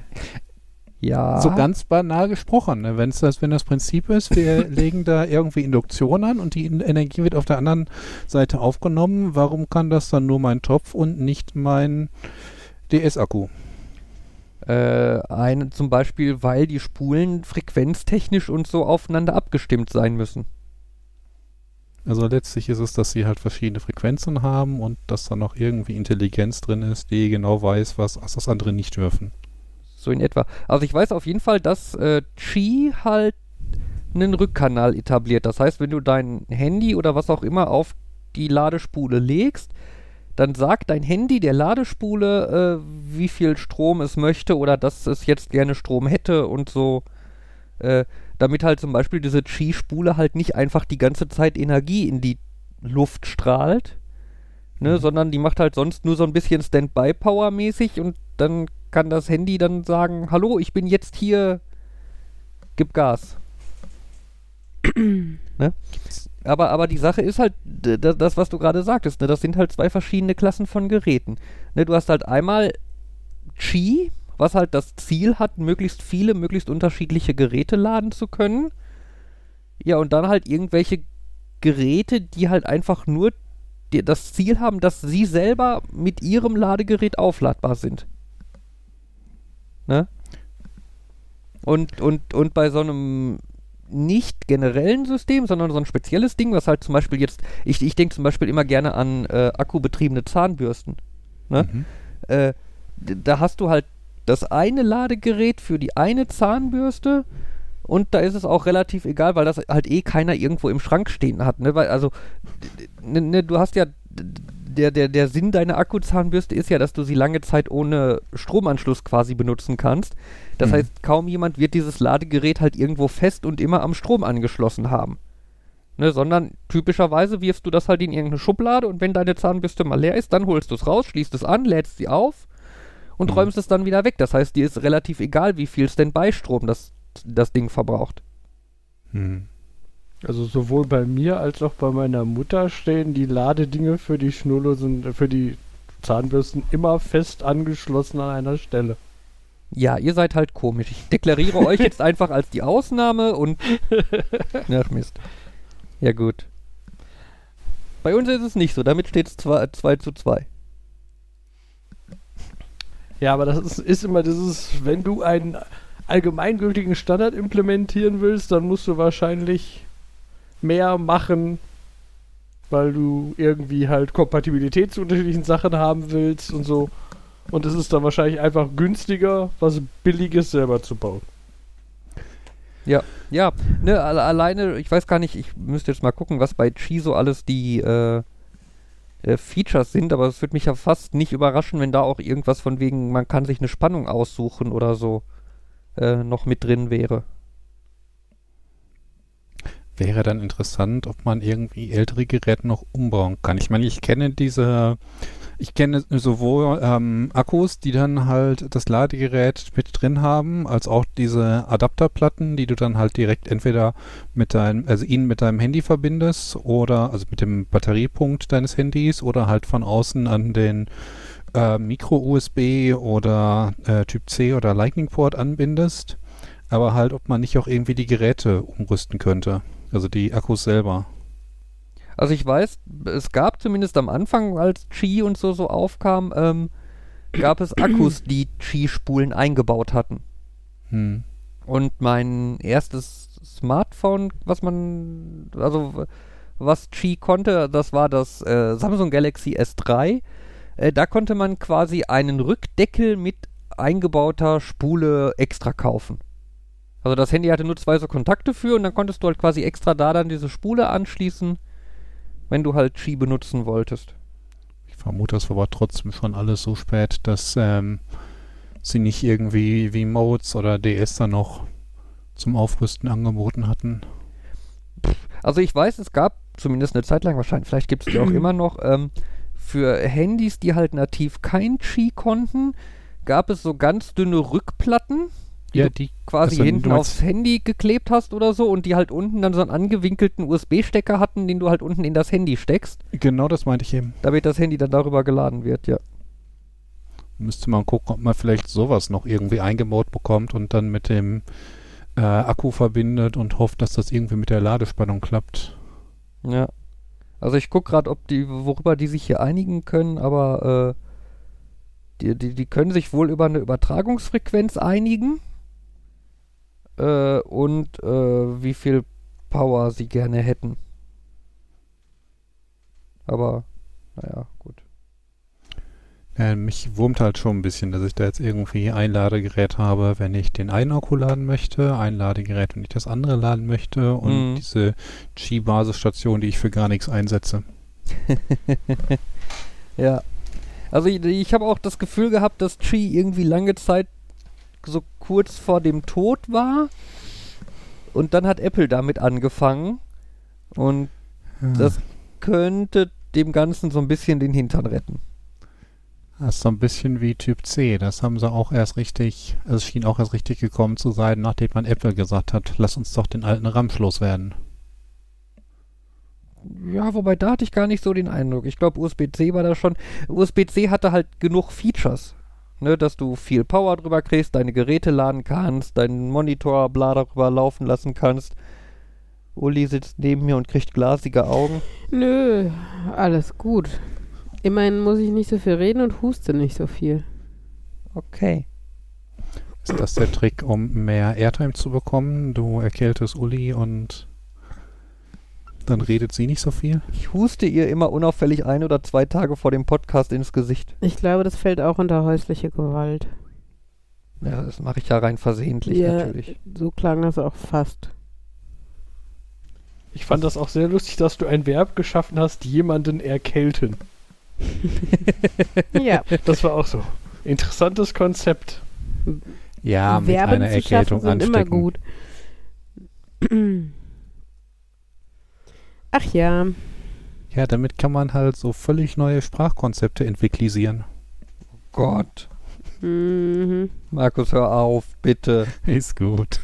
Ja. So ganz banal gesprochen, ne? Wenn's das, wenn das Prinzip ist, wir legen da irgendwie Induktion an und die Energie wird auf der anderen Seite aufgenommen, warum kann das dann nur mein Topf und nicht mein DS-Akku? Äh, zum Beispiel, weil die Spulen frequenztechnisch und so aufeinander abgestimmt sein müssen. Also letztlich ist es, dass sie halt verschiedene Frequenzen haben und dass da noch irgendwie Intelligenz drin ist, die genau weiß, was, was das andere nicht dürfen. So in etwa. Also ich weiß auf jeden Fall, dass äh, Qi halt einen Rückkanal etabliert. Das heißt, wenn du dein Handy oder was auch immer auf die Ladespule legst, dann sagt dein Handy der Ladespule, äh, wie viel Strom es möchte oder dass es jetzt gerne Strom hätte und so. Äh, damit halt zum Beispiel diese Qi-Spule halt nicht einfach die ganze Zeit Energie in die Luft strahlt, ne, Mhm. sondern die macht halt sonst nur so ein bisschen Standby-Power mäßig und dann kann das Handy dann sagen, hallo, ich bin jetzt hier, gib Gas. ne? Aber, aber die Sache ist halt, d- d- das, was du gerade sagtest, ne? das sind halt zwei verschiedene Klassen von Geräten. Ne? Du hast halt einmal Qi, was halt das Ziel hat, möglichst viele, möglichst unterschiedliche Geräte laden zu können. Ja, und dann halt irgendwelche Geräte, die halt einfach nur das Ziel haben, dass sie selber mit ihrem Ladegerät aufladbar sind. Ne? Und, und, und bei so einem nicht generellen System, sondern so ein spezielles Ding, was halt zum Beispiel jetzt, ich, ich denke zum Beispiel immer gerne an äh, akkubetriebene Zahnbürsten. Ne? Mhm. Äh, da hast du halt das eine Ladegerät für die eine Zahnbürste und da ist es auch relativ egal, weil das halt eh keiner irgendwo im Schrank stehen hat. Ne? Weil, also, ne, ne, du hast ja der, der, der Sinn deiner Akkuzahnbürste ist ja, dass du sie lange Zeit ohne Stromanschluss quasi benutzen kannst. Das Mhm. heißt, kaum jemand wird dieses Ladegerät halt irgendwo fest und immer am Strom angeschlossen haben. Ne, sondern typischerweise wirfst du das halt in irgendeine Schublade und wenn deine Zahnbürste mal leer ist, dann holst du es raus, schließt es an, lädst sie auf und Mhm. räumst es dann wieder weg. Das heißt, dir ist relativ egal, wie viel Standby-Strom das, das Ding verbraucht. Hm. Also sowohl bei mir als auch bei meiner Mutter stehen die Ladedinge für die schnurlosen, für die Zahnbürsten immer fest angeschlossen an einer Stelle. Ja, ihr seid halt komisch. Ich deklariere euch jetzt einfach als die Ausnahme und. Ach Mist. Ja, gut. Bei uns ist es nicht so. Damit steht es 2 zu 2. Ja, aber das ist, ist immer dieses, wenn du einen allgemeingültigen Standard implementieren willst, dann musst du wahrscheinlich mehr machen, weil du irgendwie halt Kompatibilität zu unterschiedlichen Sachen haben willst und so. Und es ist dann wahrscheinlich einfach günstiger, was Billiges selber zu bauen. Ja, ne, alle, alleine, ich weiß gar nicht, ich müsste jetzt mal gucken, was bei Chi so alles die äh, äh, Features sind, aber es würde mich ja fast nicht überraschen, wenn da auch irgendwas von wegen, man kann sich eine Spannung aussuchen oder so äh, noch mit drin wäre. Wäre dann interessant, ob man irgendwie ältere Geräte noch umbauen kann. Ich meine, ich kenne diese, ich kenne sowohl ähm, Akkus, die dann halt das Ladegerät mit drin haben, als auch diese Adapterplatten, die du dann halt direkt entweder mit deinem, also ihn mit deinem Handy verbindest oder, also mit dem Batteriepunkt deines Handys oder halt von außen an den äh, Micro-USB oder äh, Typ C oder Lightning-Port anbindest. Aber halt, ob man nicht auch irgendwie die Geräte umrüsten könnte. Also die Akkus selber. Also ich weiß, es gab zumindest am Anfang, als Qi und so so aufkam, ähm, gab es Akkus, die Qi-Spulen eingebaut hatten. Hm. Und mein erstes Smartphone, was man, also was Qi konnte, das war das äh, Samsung Galaxy S3. Äh, da konnte man quasi einen Rückdeckel mit eingebauter Spule extra kaufen. Also das Handy hatte nur zwei so Kontakte für und dann konntest du halt quasi extra da dann diese Spule anschließen, wenn du halt Qi benutzen wolltest. Ich vermute, das war aber trotzdem schon alles so spät, dass ähm, sie nicht irgendwie wie Modes oder DS dann noch zum Aufrüsten angeboten hatten. Also ich weiß, es gab zumindest eine Zeit lang wahrscheinlich, vielleicht gibt es die auch immer noch, ähm, für Handys, die halt nativ kein Qi konnten, gab es so ganz dünne Rückplatten, die du die quasi also hinten aufs Handy geklebt hast oder so und die halt unten dann so einen angewinkelten USB-Stecker hatten, den du halt unten in das Handy steckst, genau das meinte ich eben. damit das Handy dann darüber geladen wird, ja. Müsste man gucken, ob man vielleicht sowas noch irgendwie eingebaut bekommt und dann mit dem äh, Akku verbindet und hofft, dass das irgendwie mit der Ladespannung klappt. Ja. Also ich gucke gerade, ob die, worüber die sich hier einigen können, aber äh, die, die, die können sich wohl über eine Übertragungsfrequenz einigen äh, und äh, wie viel Power sie gerne hätten. Aber, naja, gut. Ja, mich wurmt halt schon ein bisschen, dass ich da jetzt irgendwie ein Ladegerät habe, wenn ich den einen Akku laden möchte, ein Ladegerät, wenn ich das andere laden möchte und Mhm. diese Qi-Basisstation, die ich für gar nichts einsetze. Ja. Also ich, ich habe auch das Gefühl gehabt, dass Qi irgendwie lange Zeit so kurz vor dem Tod war. Und dann hat Apple damit angefangen. Und das könnte dem Ganzen so ein bisschen den Hintern retten. Das ist so ein bisschen wie Typ C. Das haben sie auch erst richtig, also es schien auch erst richtig gekommen zu sein, nachdem man Apple gesagt hat, lass uns doch den alten Ramsch loswerden. Ja, wobei da hatte ich gar nicht so den Eindruck. Ich glaube, USB-C war da schon. USB-C hatte halt genug Features. Ne, dass du viel Power drüber kriegst, deine Geräte laden kannst, deinen Monitor bla darüber laufen lassen kannst. Uli sitzt neben mir und kriegt glasige Augen. Nö, alles gut. Immerhin muss ich nicht so viel reden und huste nicht so viel. Okay. Ist das der Trick, um mehr Airtime zu bekommen? Du erkältest Uli und dann redet sie nicht so viel? Ich huste ihr immer unauffällig ein oder zwei Tage vor dem Podcast ins Gesicht. Ich glaube, das fällt auch unter häusliche Gewalt. Ja, das mache ich ja rein versehentlich Ja, natürlich. So klang das auch fast. Ich fand das auch sehr lustig, dass du ein Verb geschaffen hast, jemanden erkälten. ja. Das war auch so. Interessantes Konzept. Ja, mit Verben einer zu schaffen Erkältung sind immer anstecken. gut. Ach ja. Ja, damit kann man halt so völlig neue Sprachkonzepte entwicklisieren. Gott. Mhm. Markus, hör auf, bitte. Ist gut.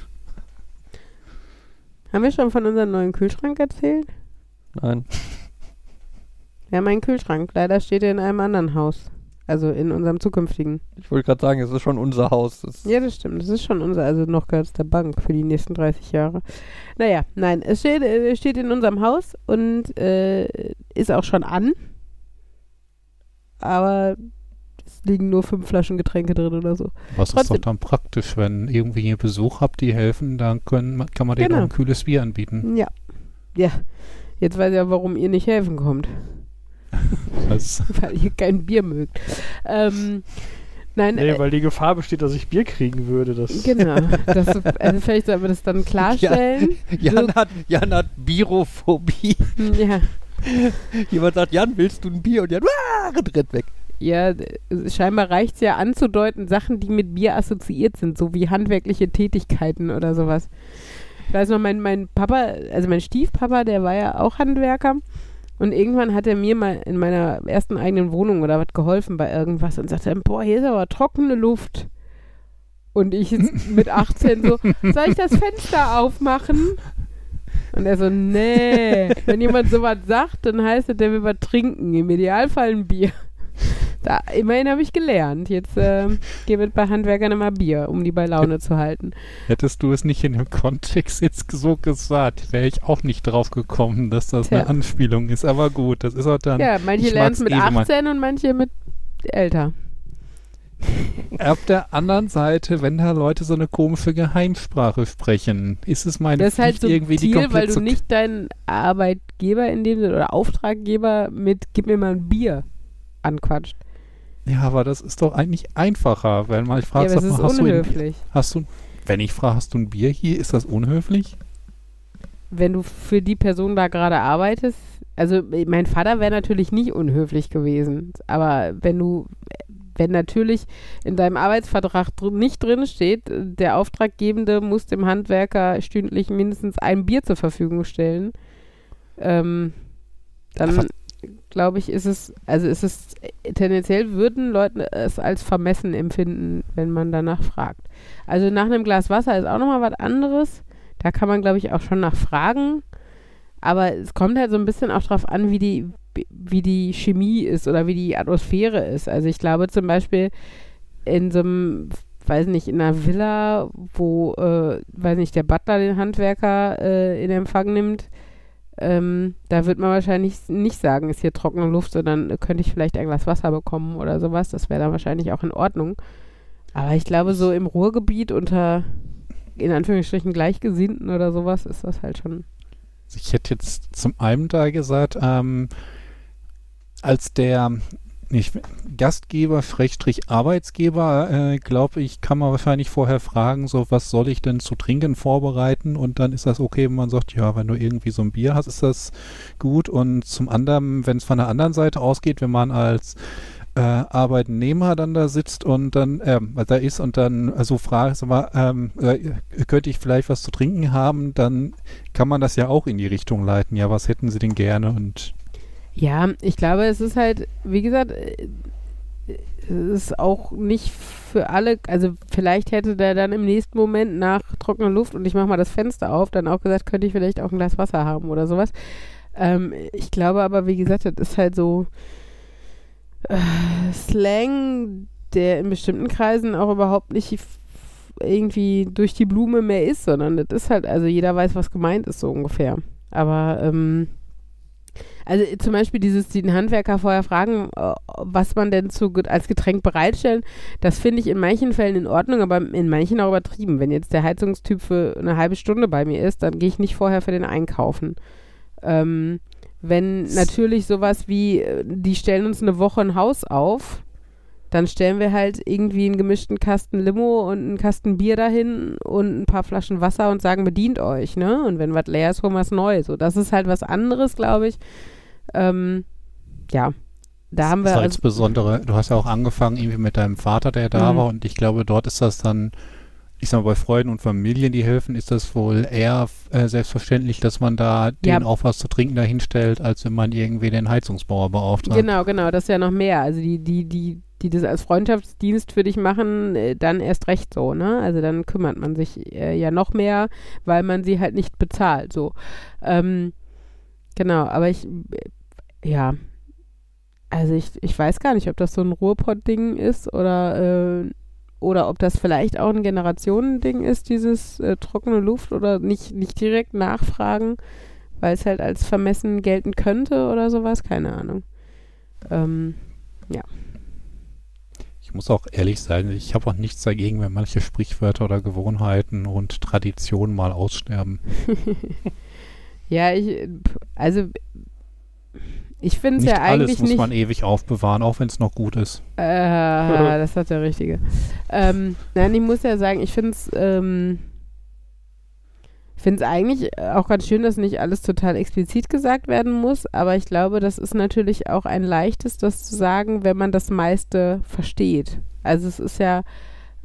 Haben wir schon von unserem neuen Kühlschrank erzählt? Nein. Wir haben einen Kühlschrank. Leider steht er in einem anderen Haus. Also in unserem zukünftigen. Ich wollte gerade sagen, es ist schon unser Haus. Das Ja, das stimmt. Das ist schon unser, also noch gehört es der Bank für die nächsten 30 Jahre. Naja, nein, es steht, äh, es steht in unserem Haus und äh, ist auch schon an. Aber es liegen nur fünf Flaschen Getränke drin oder so. Was ist doch Trotzdem. dann praktisch, wenn irgendwie ihr Besuch habt, die helfen, dann können, kann man denen Genau. auch ein kühles Bier anbieten. Ja. Ja. Jetzt weiß ich ja, warum ihr nicht helfen kommt. Das, Weil ihr kein Bier mögt. Ähm, nein, Nee, äh, weil die Gefahr besteht, dass ich Bier kriegen würde. Das genau. Das, also vielleicht sollten wir das dann klarstellen. Jan, hat, Jan hat Birophobie. Ja. Jemand sagt, Jan, willst du ein Bier? Und Jan, ah, rennt weg. Ja, d- scheinbar reicht es ja anzudeuten, Sachen, die mit Bier assoziiert sind, so wie handwerkliche Tätigkeiten oder sowas. Ich weiß noch, mein, mein Papa, also mein Stiefpapa, der war ja auch Handwerker. Und irgendwann hat er mir mal in meiner ersten eigenen Wohnung oder was geholfen bei irgendwas und sagte, boah, hier ist aber trockene Luft. Und ich mit 18 so, soll ich das Fenster aufmachen? Und er so, nee. Wenn jemand sowas sagt, dann heißt es, der will was trinken. Im Idealfall ein Bier. Da, immerhin habe ich gelernt. Jetzt äh, gebe ich bei Handwerkern immer Bier, um die bei Laune zu halten. hättest du es nicht in dem Kontext jetzt so gesagt, wäre ich auch nicht drauf gekommen, dass das Tja. eine Anspielung ist. Aber gut, das ist auch dann. Ja, manche lernen es mit eh, wenn man- 18 und manche mit älter. Auf der anderen Seite, wenn da Leute so eine komische Geheimsprache sprechen, ist es meine Das ist halt Pflicht, irgendwie die subtil, komplett weil du nicht deinen Arbeitgeber in dem Sinne oder Auftraggeber mit gib mir mal ein Bier anquatscht. Ja, aber das ist doch eigentlich einfacher, weil mal ich Ja, sag mal, hast du, ein, unhöflich. hast du, wenn ich frage, hast du ein Bier hier, ist das unhöflich? Wenn du für die Person da gerade arbeitest, also äh, mein Vater wäre natürlich nicht unhöflich gewesen, aber wenn du, wenn natürlich in deinem Arbeitsvertrag dr nicht drin steht, äh, der Auftraggebende muss dem Handwerker stündlich mindestens ein Bier zur Verfügung stellen, ähm, dann Aber- glaube ich, ist es, also ist es tendenziell würden Leute es als vermessen empfinden, wenn man danach fragt. Also nach einem Glas Wasser ist auch nochmal was anderes. Da kann man, glaube ich, auch schon nachfragen. Aber es kommt halt so ein bisschen auch drauf an, wie die, wie die Chemie ist oder wie die Atmosphäre ist. Also ich glaube zum Beispiel in so einem, weiß nicht, in einer Villa, wo, äh, weiß nicht, der Butler den Handwerker äh, in Empfang nimmt, ähm, da wird man wahrscheinlich nicht sagen, ist hier trockene Luft, sondern könnte ich vielleicht ein Glas Wasser bekommen oder sowas. Das wäre dann wahrscheinlich auch in Ordnung. Aber ich glaube, so im Ruhrgebiet unter, in Anführungsstrichen, Gleichgesinnten oder sowas ist das halt schon. Ich hätte jetzt zum einen da gesagt, ähm, als der nicht, Gastgeber, Schrägstrich Arbeitsgeber, äh, glaube ich, kann man wahrscheinlich vorher fragen, so was soll ich denn zu trinken vorbereiten und dann ist das okay, wenn man sagt, ja, wenn du irgendwie so ein Bier hast, ist das gut und zum anderen, wenn es von der anderen Seite ausgeht, wenn man als äh, Arbeitnehmer dann da sitzt und dann äh, da ist und dann so fragt, sag mal, ähm, äh, könnte ich vielleicht was zu trinken haben, dann kann man das ja auch in die Richtung leiten. Ja, was hätten Sie denn gerne? Und Ja, ich glaube, es ist halt, wie gesagt, äh, es ist auch nicht für alle, also vielleicht hätte der dann im nächsten Moment nach trockener Luft und ich mache mal das Fenster auf, dann auch gesagt, könnte ich vielleicht auch ein Glas Wasser haben oder sowas. Ähm, ich glaube aber, wie gesagt, das ist halt so äh, Slang, der in bestimmten Kreisen auch überhaupt nicht irgendwie durch die Blume mehr ist, sondern das ist halt, also jeder weiß, was gemeint ist, so ungefähr. Aber ähm, also äh, zum Beispiel dieses, den Handwerker vorher fragen, äh, was man denn zu, als Getränk bereitstellen, das finde ich in manchen Fällen in Ordnung, aber in manchen auch übertrieben. Wenn jetzt der Heizungstyp für eine halbe Stunde bei mir ist, dann gehe ich nicht vorher für den einkaufen. Ähm, wenn natürlich sowas wie, äh, die stellen uns eine Woche ein Haus auf, dann stellen wir halt irgendwie einen gemischten Kasten Limo und einen Kasten Bier dahin und ein paar Flaschen Wasser und sagen, bedient euch, ne? Und wenn was leer ist, holen wir es neu. So, das ist halt was anderes, glaube ich. Ähm, ja. da haben wir. Also also, insbesondere, du hast ja auch angefangen irgendwie mit deinem Vater, der da Mhm. war und ich glaube, dort ist das dann, ich sag mal, bei Freunden und Familien, die helfen, ist das wohl eher äh, selbstverständlich, dass man da Ja. denen auch was zu trinken dahinstellt, als wenn man irgendwie den Heizungsbauer beauftragt. genau, genau, das ist ja noch mehr. Also die, die, die, die das als Freundschaftsdienst für dich machen, äh, dann erst recht so, ne? Also dann kümmert man sich äh, ja noch mehr, weil man sie halt nicht bezahlt, so. Ähm, genau, aber ich, ja, also ich, ich weiß gar nicht, ob das so ein Ruhrpott-Ding ist oder, äh, oder ob das vielleicht auch ein Generationending ist, dieses äh, trockene Luft oder nicht, nicht direkt nachfragen, weil es halt als vermessen gelten könnte oder sowas, keine Ahnung. Ähm, Ich muss auch ehrlich sein, ich habe auch nichts dagegen, wenn manche Sprichwörter oder Gewohnheiten und Traditionen mal aussterben. ja, ich, also ich finde es Nicht ja alles eigentlich muss nicht. man ewig aufbewahren, auch wenn es noch gut ist. Äh, das hat der Richtige. Ähm, nein, ich muss ja sagen, ich finde es ähm, finde es eigentlich auch ganz schön, dass nicht alles total explizit gesagt werden muss, aber ich glaube, das ist natürlich auch ein leichtes, das zu sagen, wenn man das meiste versteht. Also es ist ja,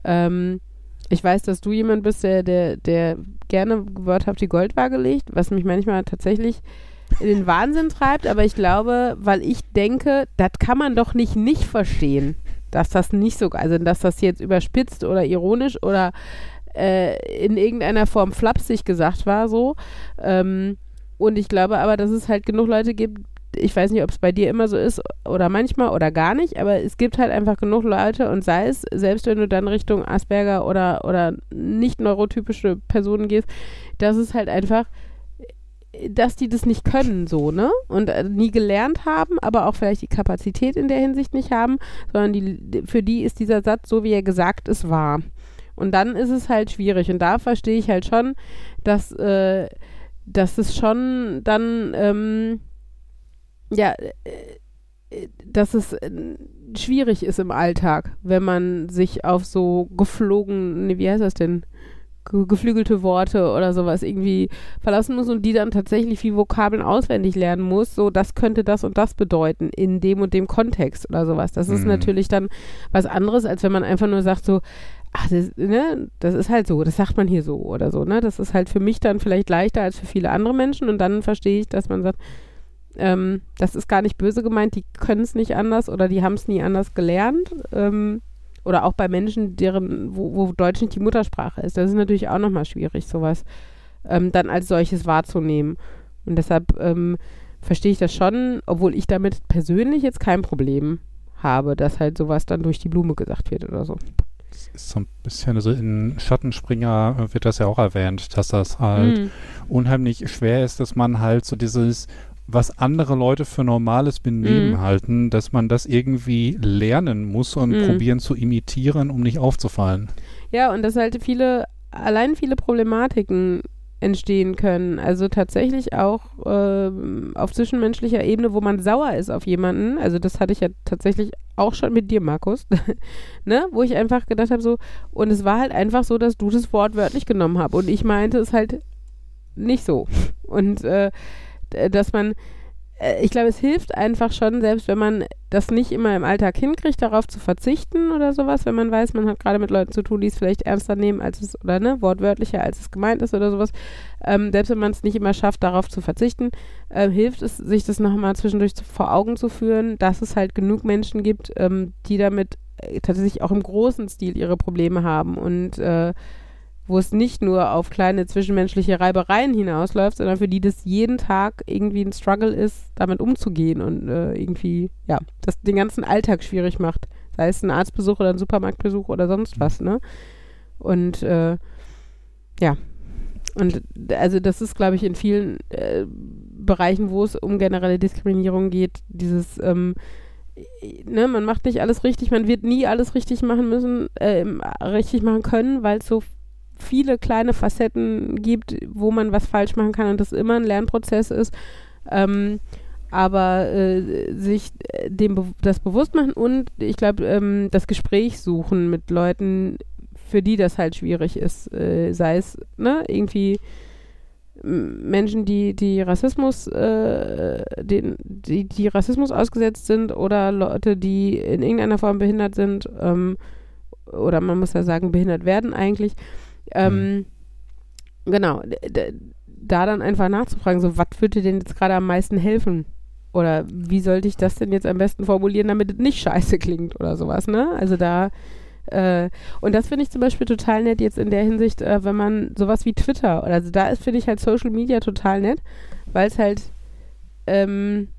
ähm, ich weiß, dass du jemand bist, der, der, der gerne Wörter auf die Goldwaage legt, was mich manchmal tatsächlich in den Wahnsinn treibt, aber ich glaube, weil ich denke, das kann man doch nicht nicht verstehen, dass das nicht so, also dass das jetzt überspitzt oder ironisch oder äh, in irgendeiner Form flapsig gesagt war, so. Ähm, und ich glaube aber, dass es halt genug Leute gibt, ich weiß nicht, ob es bei dir immer so ist oder manchmal oder gar nicht, aber es gibt halt einfach genug Leute und sei es, selbst wenn du dann Richtung Asperger oder, oder nicht neurotypische Personen gehst, dass es halt einfach dass die das nicht können, so, ne? Und äh, nie gelernt haben, aber auch vielleicht die Kapazität in der Hinsicht nicht haben, sondern die, für die ist dieser Satz, so wie er gesagt ist, wahr. Und dann ist es halt schwierig. Und da verstehe ich halt schon, dass, äh, dass es schon dann, ähm, ja, äh, dass es äh, schwierig ist im Alltag, wenn man sich auf so geflogen, wie heißt das denn? Ge- geflügelte Worte oder sowas irgendwie verlassen muss und die dann tatsächlich wie Vokabeln auswendig lernen muss, so das könnte das und das bedeuten in dem und dem Kontext oder sowas. Das ist Mhm. natürlich dann was anderes, als wenn man einfach nur sagt so, ach, das, ne, das ist halt so, das sagt man hier so oder so, ne? Das ist halt für mich dann vielleicht leichter als für viele andere Menschen und dann verstehe ich, dass man sagt, ähm, das ist gar nicht böse gemeint, die können es nicht anders oder die haben es nie anders gelernt. Ähm, oder auch bei Menschen, deren, wo, wo Deutsch nicht die Muttersprache ist. Das ist natürlich auch nochmal schwierig, sowas ähm, dann als solches wahrzunehmen. Und deshalb ähm, verstehe ich das schon, obwohl ich damit persönlich jetzt kein Problem habe, dass halt sowas dann durch die Blume gesagt wird oder so. Das ist so ein bisschen, so in Schattenspringer wird das ja auch erwähnt, dass das halt Mm. unheimlich schwer ist, dass man halt so dieses, was andere Leute für normales Benehmen Mhm. halten, dass man das irgendwie lernen muss und Mhm. probieren zu imitieren, um nicht aufzufallen. Ja, und dass halt viele, allein viele Problematiken entstehen können. Also tatsächlich auch ähm, auf zwischenmenschlicher Ebene, wo man sauer ist auf jemanden. Also das hatte ich ja tatsächlich auch schon mit dir, Markus. ne? Wo ich einfach gedacht habe, so, und es war halt einfach so, dass du das Wort wörtlich genommen hast. Und ich meinte es halt nicht so. Und äh, dass man, äh, ich glaube, es hilft einfach schon, selbst wenn man das nicht immer im Alltag hinkriegt, darauf zu verzichten oder sowas, wenn man weiß, man hat gerade mit Leuten zu tun, die es vielleicht ernster nehmen, als es, oder ne, wortwörtlicher, als es gemeint ist oder sowas. Ähm, selbst wenn man es nicht immer schafft, darauf zu verzichten, ähm, hilft es, sich das nochmal zwischendurch zu, vor Augen zu führen, dass es halt genug Menschen gibt, ähm, die damit äh, tatsächlich auch im großen Stil ihre Probleme haben und äh, wo es nicht nur auf kleine zwischenmenschliche Reibereien hinausläuft, sondern für die das jeden Tag irgendwie ein Struggle ist, damit umzugehen und äh, irgendwie, ja, das den ganzen Alltag schwierig macht. Sei es ein Arztbesuch oder ein Supermarktbesuch oder sonst was, ne? Und äh, ja. Und also das ist, glaube ich, in vielen äh, Bereichen, wo es um generelle Diskriminierung geht, dieses ähm, ne, man macht nicht alles richtig, man wird nie alles richtig machen müssen, äh, richtig machen können, weil es so viele kleine Facetten gibt, wo man was falsch machen kann und das immer ein Lernprozess ist. Ähm, aber äh, sich äh, dem be das bewusst machen und ich glaube, ähm, das Gespräch suchen mit Leuten, für die das halt schwierig ist, äh, sei es ne, irgendwie Menschen, die, die Rassismus, äh, den, die, die Rassismus ausgesetzt sind oder Leute, die in irgendeiner Form behindert sind, ähm, oder man muss ja sagen, behindert werden eigentlich. Ähm, Genau, d- d- da dann einfach nachzufragen, so, was würde dir denn jetzt gerade am meisten helfen? Oder wie sollte ich das denn jetzt am besten formulieren, damit es nicht scheiße klingt oder sowas, ne? Also da, äh, und das finde ich zum Beispiel total nett jetzt in der Hinsicht, äh, wenn man sowas wie Twitter, oder also da ist, finde ich halt Social Media total nett, weil es halt, ähm,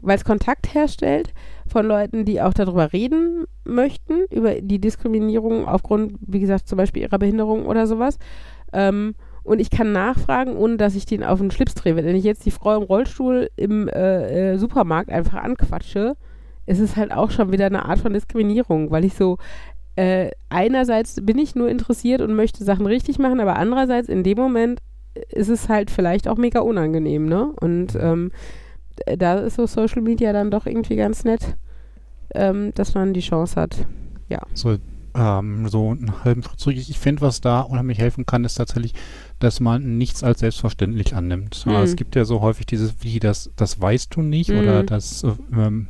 weil es Kontakt herstellt von Leuten, die auch darüber reden möchten, über die Diskriminierung aufgrund, wie gesagt, zum Beispiel ihrer Behinderung oder sowas. Ähm, und ich kann nachfragen, ohne dass ich den auf den Schlips drehe. Wenn ich jetzt die Frau im Rollstuhl im äh, äh, Supermarkt einfach anquatsche, ist es halt auch schon wieder eine Art von Diskriminierung, weil ich so, äh, einerseits bin ich nur interessiert und möchte Sachen richtig machen, aber andererseits in dem Moment ist es halt vielleicht auch mega unangenehm, ne? Und ähm, da ist so Social Media dann doch irgendwie ganz nett, ähm, dass man die Chance hat. So, ähm, so einen halben Schritt zurück. Ich finde, was da unheimlich helfen kann, ist tatsächlich, dass man nichts als selbstverständlich annimmt. Mhm. Äh, Es gibt ja so häufig dieses, wie, das, das weißt du nicht oder Mhm. das, äh, ähm,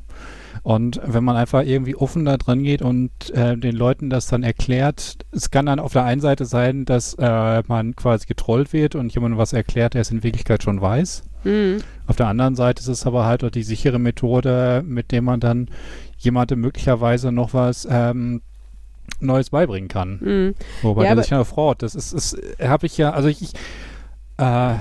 und wenn man einfach irgendwie offen da dran geht und äh, den Leuten das dann erklärt, es kann dann auf der einen Seite sein, dass äh, man quasi getrollt wird und jemand was erklärt, der es in Wirklichkeit schon weiß. Mhm. Auf der anderen Seite ist es aber halt auch die sichere Methode, mit der man dann jemandem möglicherweise noch was ähm, Neues beibringen kann. Mhm. Wobei Ja, der sich ja freut. Das ist, ist habe ich ja, also ich, ich, äh,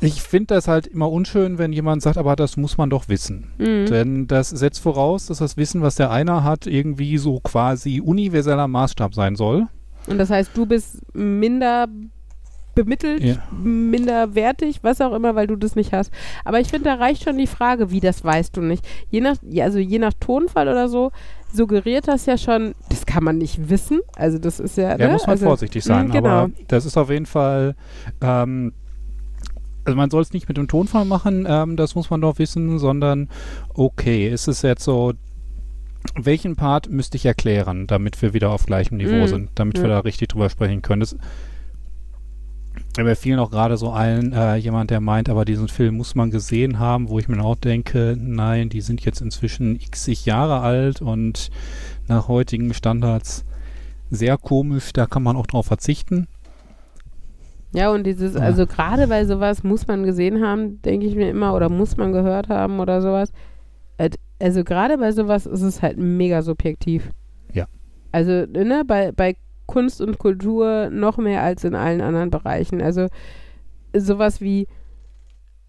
ich finde das halt immer unschön, wenn jemand sagt, aber das muss man doch wissen. Mhm. Denn das setzt voraus, dass das Wissen, was der einer hat, irgendwie so quasi universeller Maßstab sein soll. Und das heißt, du bist minder bemittelt, Ja. minderwertig, was auch immer, weil du das nicht hast. Aber ich finde, da reicht schon die Frage, wie das weißt du nicht. Je nach, ja, also je nach Tonfall oder so, suggeriert das ja schon, das kann man nicht wissen. Also das ist ja. Ja, ne? muss man also, vorsichtig sein. mh, genau. Aber das ist auf jeden Fall, ähm, also man soll es nicht mit dem Tonfall machen, ähm, das muss man doch wissen, sondern okay, ist es jetzt so, welchen Part müsste ich erklären, damit wir wieder auf gleichem Niveau Mhm. sind, damit wir Ja. da richtig drüber sprechen können. Das, mir fiel auch gerade so ein, äh, jemand, der meint, aber diesen Film muss man gesehen haben, wo ich mir auch denke, nein, die sind jetzt inzwischen x Jahre alt und nach heutigen Standards sehr komisch, da kann man auch drauf verzichten. Ja, und dieses, Ja. also gerade bei sowas muss man gesehen haben, denke ich mir immer, oder muss man gehört haben oder sowas. Äh, Also gerade bei sowas ist es halt mega subjektiv. Ja. Also, ne, bei, bei Kunst und Kultur noch mehr als in allen anderen Bereichen. Also sowas wie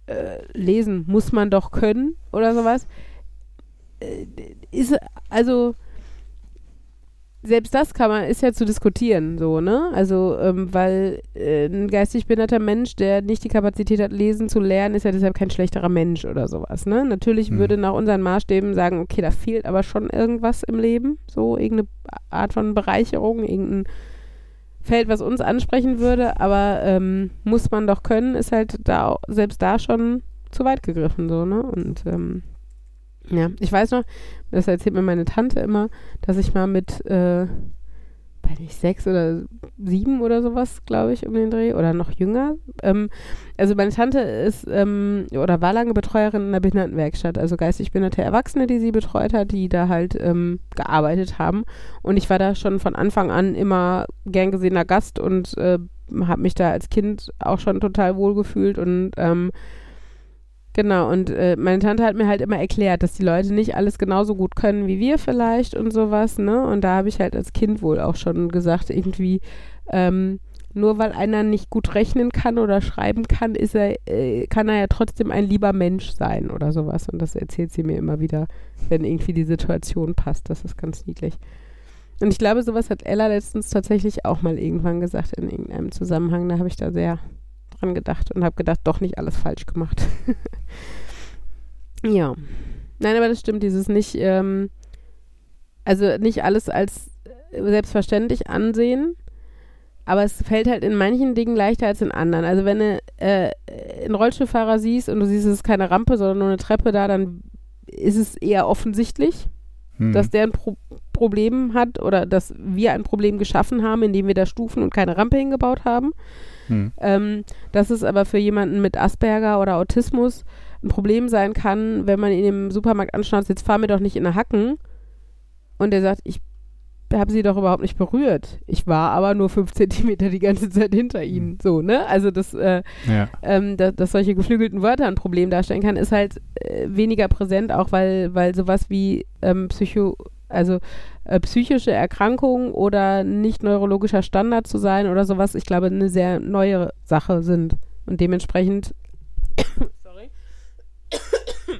äh, lesen muss man doch können oder sowas. Äh, ist, also selbst das kann man, ist ja zu diskutieren, so, ne? Also, ähm, weil äh, ein geistig behinderter Mensch, der nicht die Kapazität hat, lesen zu lernen, ist ja deshalb kein schlechterer Mensch oder sowas, ne? Natürlich Hm. würde nach unseren Maßstäben sagen, okay, da fehlt aber schon irgendwas im Leben, so irgendeine Art von Bereicherung, irgendein Feld, was uns ansprechen würde, aber ähm, muss man doch können, ist halt da selbst da schon zu weit gegriffen, so, ne? Und ähm, ja, ich weiß noch, das erzählt mir meine Tante immer, dass ich mal mit, äh, weiß nicht, sechs oder sieben oder sowas, glaube ich, um den Dreh, oder noch jünger. Ähm, also meine Tante ist ähm, oder war lange Betreuerin in einer Behindertenwerkstatt, also geistig behinderte Erwachsene, die sie betreut hat, die da halt ähm, gearbeitet haben. Und ich war da schon von Anfang an immer gern gesehener Gast und äh, habe mich da als Kind auch schon total wohl gefühlt und ähm, Genau, und äh, meine Tante hat mir halt immer erklärt, dass die Leute nicht alles genauso gut können wie wir vielleicht und sowas, ne? Und da habe ich halt als Kind wohl auch schon gesagt, irgendwie, ähm, nur weil einer nicht gut rechnen kann oder schreiben kann, ist er, äh, kann er ja trotzdem ein lieber Mensch sein oder sowas. Und das erzählt sie mir immer wieder, wenn irgendwie die Situation passt. Das ist ganz niedlich. Und ich glaube, sowas hat Ella letztens tatsächlich auch mal irgendwann gesagt in irgendeinem Zusammenhang. Da habe ich da sehr dran gedacht und habe gedacht, doch nicht alles falsch gemacht. ja. Nein, aber das stimmt, dieses nicht, ähm, also nicht alles als äh, selbstverständlich ansehen, aber es fällt halt in manchen Dingen leichter als in anderen. Also wenn du äh, einen Rollstuhlfahrer siehst und du siehst, es ist keine Rampe, sondern nur eine Treppe da, dann ist es eher offensichtlich, Hm. dass der ein Pro Problem hat oder dass wir ein Problem geschaffen haben, indem wir da Stufen und keine Rampe hingebaut haben. Hm. Ähm, dass es aber für jemanden mit Asperger oder Autismus ein Problem sein kann, wenn man ihn im Supermarkt anschnauzt, jetzt fahr mir doch nicht in eine Hacken. Und er sagt, ich habe sie doch überhaupt nicht berührt. Ich war aber nur fünf Zentimeter die ganze Zeit hinter ihnen. Mhm. So, ne? Also, dass, äh, Ja. ähm, da, dass solche geflügelten Wörter ein Problem darstellen kann, ist halt äh, weniger präsent, auch weil, weil sowas wie ähm, Psycho, also äh, psychische Erkrankungen oder nicht neurologischer Standard zu sein oder sowas, ich glaube, eine sehr neue Sache sind. Und dementsprechend, sorry,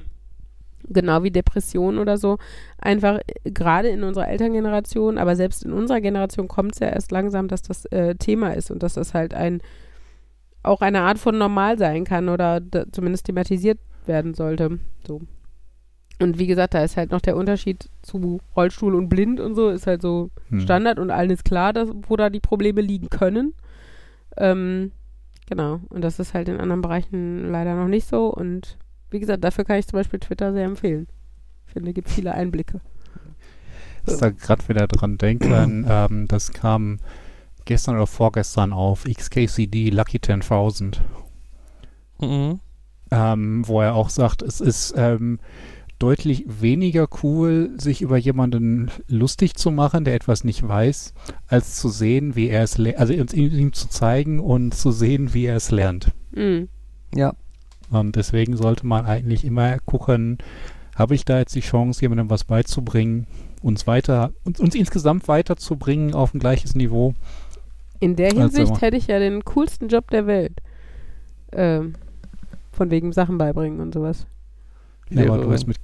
genau wie Depressionen oder so, einfach äh, gerade in unserer Elterngeneration, aber selbst in unserer Generation kommt es ja erst langsam, dass das äh, Thema ist und dass das halt ein auch eine Art von normal sein kann oder zumindest thematisiert werden sollte. So. Und wie gesagt, da ist halt noch der Unterschied zu Rollstuhl und blind und so, ist halt so Hm. Standard und allen ist klar, dass, wo da die Probleme liegen können. Ähm, genau. Und das ist halt in anderen Bereichen leider noch nicht so. Und wie gesagt, dafür kann ich zum Beispiel Twitter sehr empfehlen. Ich finde, gibt viele Einblicke. Ich da gerade wieder dran denke, an, ähm, das kam gestern oder vorgestern auf XKCD Lucky 10.000, Mhm. ähm, wo er auch sagt, es ist ähm, deutlich weniger cool, sich über jemanden lustig zu machen, der etwas nicht weiß, als zu sehen, wie er es lernt, also uns ihm, ihm zu zeigen und zu sehen, wie er es lernt. Mhm. Ja. Und deswegen sollte man eigentlich immer gucken, habe ich da jetzt die Chance, jemandem was beizubringen, uns weiter, uns, uns insgesamt weiterzubringen auf ein gleiches Niveau. In der Also- Hinsicht hätte ich ja den coolsten Job der Welt. Ähm, von wegen Sachen beibringen und sowas. Ja, aber du Lehrerin. bist mit,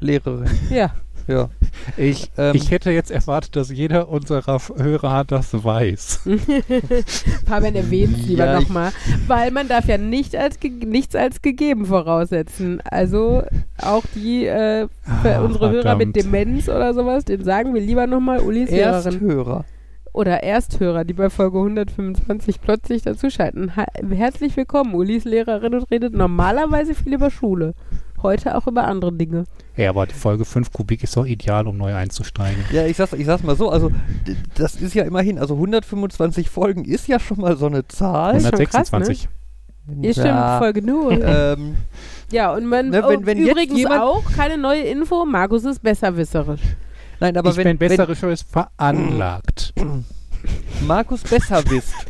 Lehrerin. Ja. Ja. ich, Ähm. ich hätte jetzt erwartet, dass jeder unserer Hörer das weiß. Fabian erwähnt es lieber Ja, nochmal, weil man darf ja nicht als ge- nichts als gegeben voraussetzen. Also auch die äh, für Ah, unsere Hörer mit. Demenz oder sowas, den sagen wir lieber nochmal Ulis Lehrerin. Ersthörer. Oder Ersthörer, die bei Folge 125 plötzlich dazuschalten. Ha herzlich willkommen, Ulis Lehrerin und redet normalerweise viel über Schule. Heute auch über andere Dinge. Ja, aber die Folge 5 Kubik ist doch ideal, um neu einzusteigen. Ja, ich sag's, ich sag's mal so, also das ist ja immerhin, also 125 Folgen ist ja schon mal so eine Zahl. ist schon krass, 126. Ihr stimmt, Folge 0. Ähm, ja, und man Ne, wenn- und wenn jetzt übrigens jemand- auch keine neue Info, Markus ist besserwisserisch. nein, aber ich wenn, bin besserisch veranlagt. Markus besser wisst.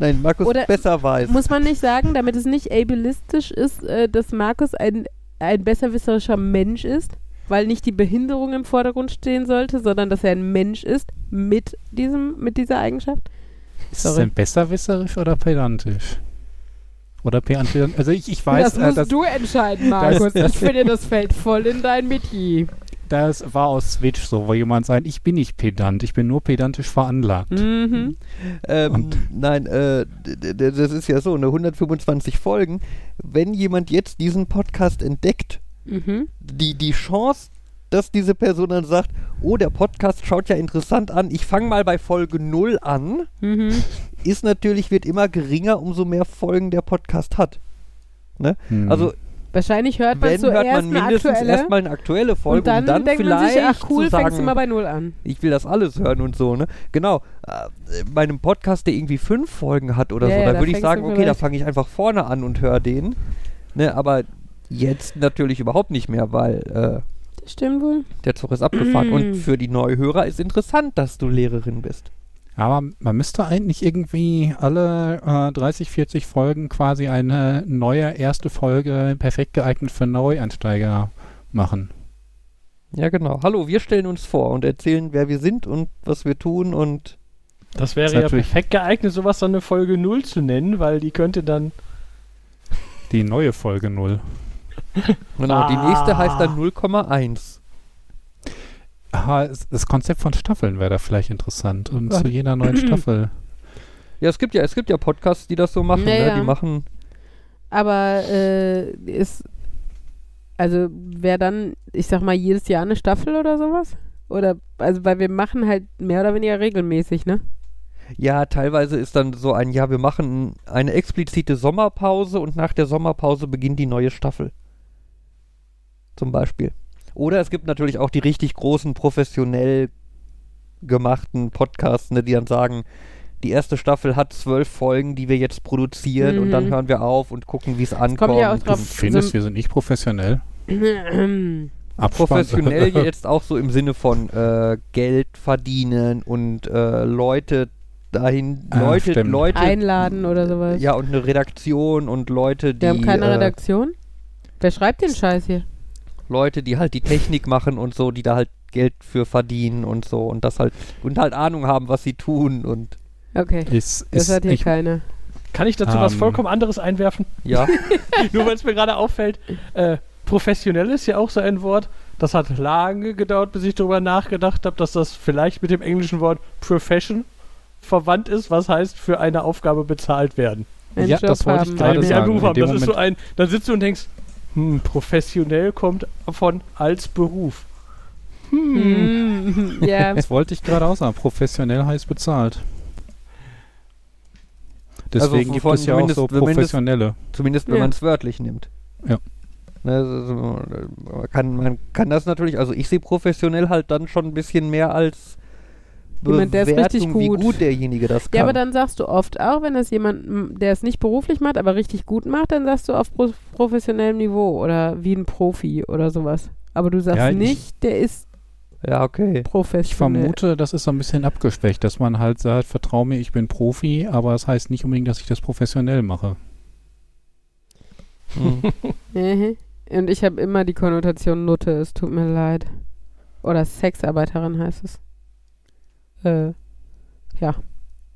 Nein, Markus Oder besser weiß. Muss man nicht sagen, damit es nicht ableistisch ist, äh, dass Markus ein, ein besserwisserischer Mensch ist, weil nicht die Behinderung im Vordergrund stehen sollte, sondern dass er ein Mensch ist mit, diesem, mit dieser Eigenschaft? Ist es Sorry. denn besserwisserisch oder pedantisch? Oder pedantisch? Also ich, ich weiß, das äh, musst das, du entscheiden, Markus. ich finde, das fällt voll in dein Metier. Das war aus Switch so, wo jemand sagt, ich bin nicht pedant, ich bin nur pedantisch veranlagt. Mhm. Ähm, nein, äh, das ist ja so, eine 125 Folgen. Wenn jemand jetzt diesen Podcast entdeckt, Mhm. die, die Chance, dass diese Person dann sagt, oh, der Podcast schaut ja interessant an, ich fange mal bei Folge 0 an, Mhm. ist natürlich, wird immer geringer, umso mehr Folgen der Podcast hat. Ne? Hm. Also, Wahrscheinlich hört man wenn zuerst hört man eine mindestens aktuelle erstmal eine aktuelle Folge und dann, um dann denkt man vielleicht sich, ach cool, sagen, fängst du mal bei Null an. ich will das alles hören und so, ne? Genau. Äh, bei einem Podcast, der irgendwie fünf Folgen hat oder Ja, so, ja, da da würde ich sagen, okay, da fange ich einfach vorne an und höre den. Ne, aber jetzt natürlich überhaupt nicht mehr, weil äh, stimmt wohl. der Zug ist abgefahren. Und für die Neuhörer ist interessant, dass du Lehrerin bist. Aber man müsste eigentlich irgendwie alle äh, 30, 40 Folgen quasi eine neue erste Folge perfekt geeignet für Neueinsteiger machen. Ja, genau. Hallo, wir stellen uns vor und erzählen, wer wir sind und was wir tun und Das wäre Ist ja natürlich- perfekt geeignet, sowas dann eine Folge 0 zu nennen, weil die könnte dann. Die neue Folge 0. genau, die nächste heißt Ah. dann 0,1. Aha, das Konzept von Staffeln wäre da vielleicht interessant. Und Was? zu jeder neuen Staffel. Ja, es gibt ja, es gibt ja Podcasts, die das so machen, Ja, ne? Die machen. Aber äh, ist, also wäre dann, ich sag mal, jedes Jahr eine Staffel oder sowas? Oder, also, weil wir machen halt mehr oder weniger regelmäßig, ne? Ja, teilweise ist dann so ein, ja, wir machen eine explizite Sommerpause und nach der Sommerpause beginnt die neue Staffel. Zum Beispiel. Oder es gibt natürlich auch die richtig großen, professionell gemachten Podcasts, ne, die dann sagen, die erste Staffel hat zwölf Folgen, die wir jetzt produzieren und dann Mhm. hören wir auf und gucken, wie es ankommt. kommt ja auch Du drauf- findest, so- wir sind nicht professionell? Abspann. Professionell jetzt auch so im Sinne von äh, Geld verdienen und äh, Leute dahin, Ah, Leute, stimmt. Leute, Einladen oder sowas. ja und eine Redaktion und Leute, die Wir haben keine äh, Redaktion. Wer schreibt den Scheiß hier? Leute, die halt die Technik machen und so, die da halt Geld für verdienen und so und das halt und halt Ahnung haben, was sie tun und Okay, ist, das ist hat hier ich, keiner. Kann ich dazu was Ähm. vollkommen anderes einwerfen? ja, Nur weil es mir gerade auffällt. Äh, professionell ist ja auch so ein Wort. Das hat lange gedauert, bis ich darüber nachgedacht habe, dass das vielleicht mit dem englischen Wort profession verwandt ist, was heißt für eine Aufgabe bezahlt werden. Einen Ja, Job das wollte ich haben. gerade Eine sagen, Beruf haben. Das ist so ein, dann sitzt du und denkst, hm, professionell kommt von als Beruf. Hm. Mm, ja, Das wollte ich gerade auch sagen. Professionell heißt bezahlt. Also Deswegen gibt von es ja auch so professionelle. zumindest wenn Ja. man es wörtlich nimmt. Ja. Also, man, kann, man kann das natürlich, also ich sehe professionell halt dann schon ein bisschen mehr als Jemand, der ist richtig Bewertung, wie gut. gut derjenige das kann. ja, aber dann sagst du oft auch, wenn das jemand, der es nicht beruflich macht, aber richtig gut macht, dann sagst du auf pro professionellem Niveau oder wie ein Profi oder sowas. Aber du sagst Ja, ich- nicht, der ist ja, okay. Ich professionell. vermute, das ist so ein bisschen abgeschwächt, dass man halt sagt, vertrau mir, ich bin Profi, aber das heißt nicht unbedingt, dass ich das professionell mache. Hm. Mhm. Und ich habe immer die Konnotation Nutte, es tut mir leid. Oder Sexarbeiterin heißt es. Äh, ja,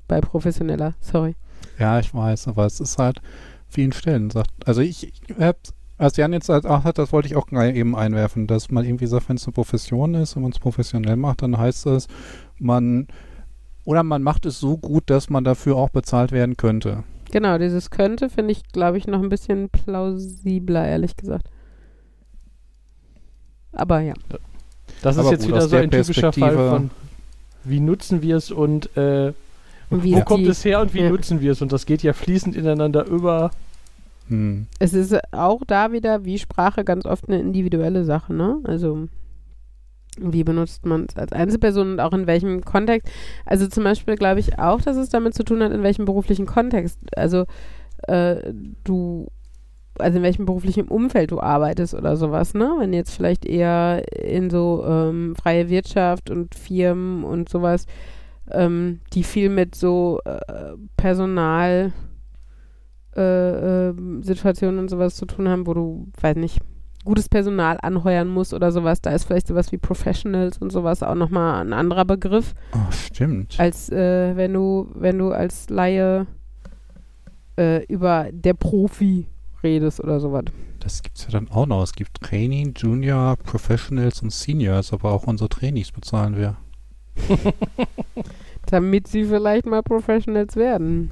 bei professioneller, sorry. Ja, ich weiß, aber es ist halt vielen Stellen sagt. Also ich, ich hab, als Jan jetzt halt auch hat, das wollte ich auch gleich eben einwerfen, dass man irgendwie sagt, wenn es eine Profession ist und man es professionell macht, dann heißt das, man oder man macht es so gut, dass man dafür auch bezahlt werden könnte. Genau, dieses könnte finde ich, glaube ich, noch ein bisschen plausibler, ehrlich gesagt. Aber ja. Das ist Aber jetzt gut, wieder so ein typischer Fall von wie nutzen wir es und äh, wo kommt die- es her und wie ja. nutzen wir es? Und das geht ja fließend ineinander über. Hm. Es ist auch da wieder, wie Sprache, ganz oft eine individuelle Sache, ne? Also, wie benutzt man es als Einzelperson und auch in welchem Kontext? Also, zum Beispiel glaube ich auch, dass es damit zu tun hat, in welchem beruflichen Kontext. Also, äh, du, also in welchem beruflichen Umfeld du arbeitest oder sowas, ne? Wenn jetzt vielleicht eher in so ähm, freie Wirtschaft und Firmen und sowas, ähm, die viel mit so äh, Personal äh, Situationen und sowas zu tun haben, wo du, weiß nicht, gutes Personal anheuern musst oder sowas. Da ist vielleicht sowas wie Professionals und sowas auch nochmal ein anderer Begriff, Oh, stimmt. als äh, wenn du, wenn du als Laie äh, über der Profi redest oder sowas. Das gibt es ja dann auch noch. Es gibt Training, Junior, Professionals und Seniors, aber auch unsere Trainees bezahlen wir. Damit sie vielleicht mal Professionals werden.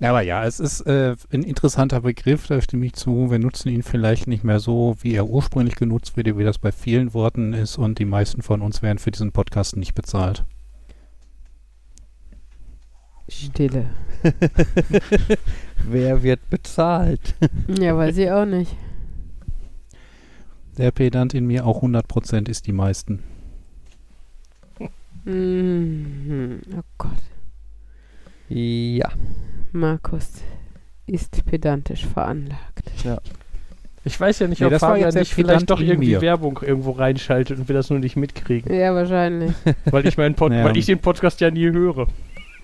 Aber ja, es ist äh, ein interessanter Begriff, da stimme ich zu. Wir nutzen ihn vielleicht nicht mehr so, wie er ursprünglich genutzt wird, wie das bei vielen Worten ist und die meisten von uns werden für diesen Podcast nicht bezahlt. Stille. Wer wird bezahlt? Ja, weiß ich auch nicht. Der Pedant in mir auch 100% ist die meisten. Mhm. Oh Gott. Ja. Markus ist pedantisch veranlagt. Ich weiß ja nicht, Nee, ob das war Fabian nicht vielleicht doch irgendwie mir. Werbung irgendwo reinschaltet und wir das nur nicht mitkriegen. Ja, wahrscheinlich. weil, ich meinen Pod Ja. weil ich den Podcast ja nie höre.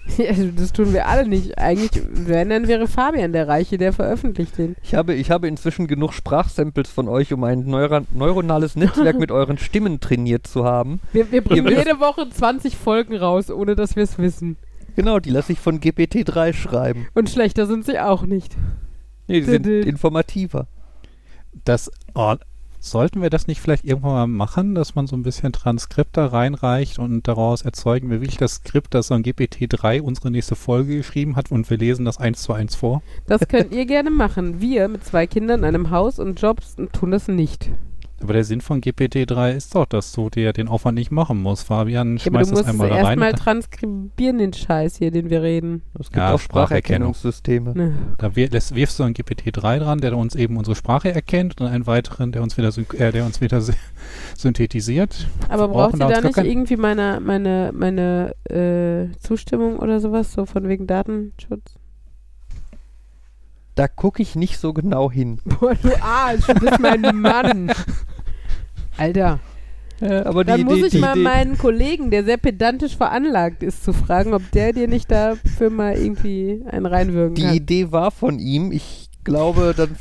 Ja, also das tun wir alle nicht. Eigentlich, wenn, dann wäre Fabian der Reiche, der veröffentlicht den. Ich habe, ich habe inzwischen genug Sprachsamples von euch, um ein neura neuronales Netzwerk mit euren Stimmen trainiert zu haben. Wir, wir bringen jede Woche 20 Folgen raus, ohne dass wir es wissen. Genau, die lasse ich von GPT-3 schreiben. Und schlechter sind sie auch nicht. Nee, die sind informativer. Das, oh, sollten wir das nicht vielleicht irgendwann mal machen, dass man so ein bisschen Transkript da reinreicht und daraus erzeugen wir wirklich das Skript, das an GPT-3 unsere nächste Folge geschrieben hat und wir lesen das eins zu eins vor? Das könnt ihr gerne machen. Wir mit zwei Kindern, einem Haus und Jobs tun das nicht. Aber der Sinn von GPT-3 ist doch, dass du dir den Aufwand nicht machen musst. Fabian Ja, du schmeißt musst das es einmal da rein. erstmal und transkribieren, den Scheiß hier, den wir reden. Es gibt Ja, auch Spracherkennung. Spracherkennungssysteme. Ne. Da wir, wirfst du einen GPT-3 dran, der uns eben unsere Sprache erkennt und einen weiteren, der uns wieder, äh, der uns wieder sy- synthetisiert. Aber braucht brauchen ihr da da nicht irgendwie meine, meine, meine äh, Zustimmung oder sowas, so von wegen Datenschutz? Da gucke ich nicht so genau hin. Boah, du Arsch, du bist mein Mann. Alter, Aber dann die muss Idee, ich die mal meinen Kollegen, der sehr pedantisch veranlagt ist, zu fragen, ob der dir nicht dafür mal irgendwie einen reinwirken die kann. Idee war von ihm. Ich glaube, dann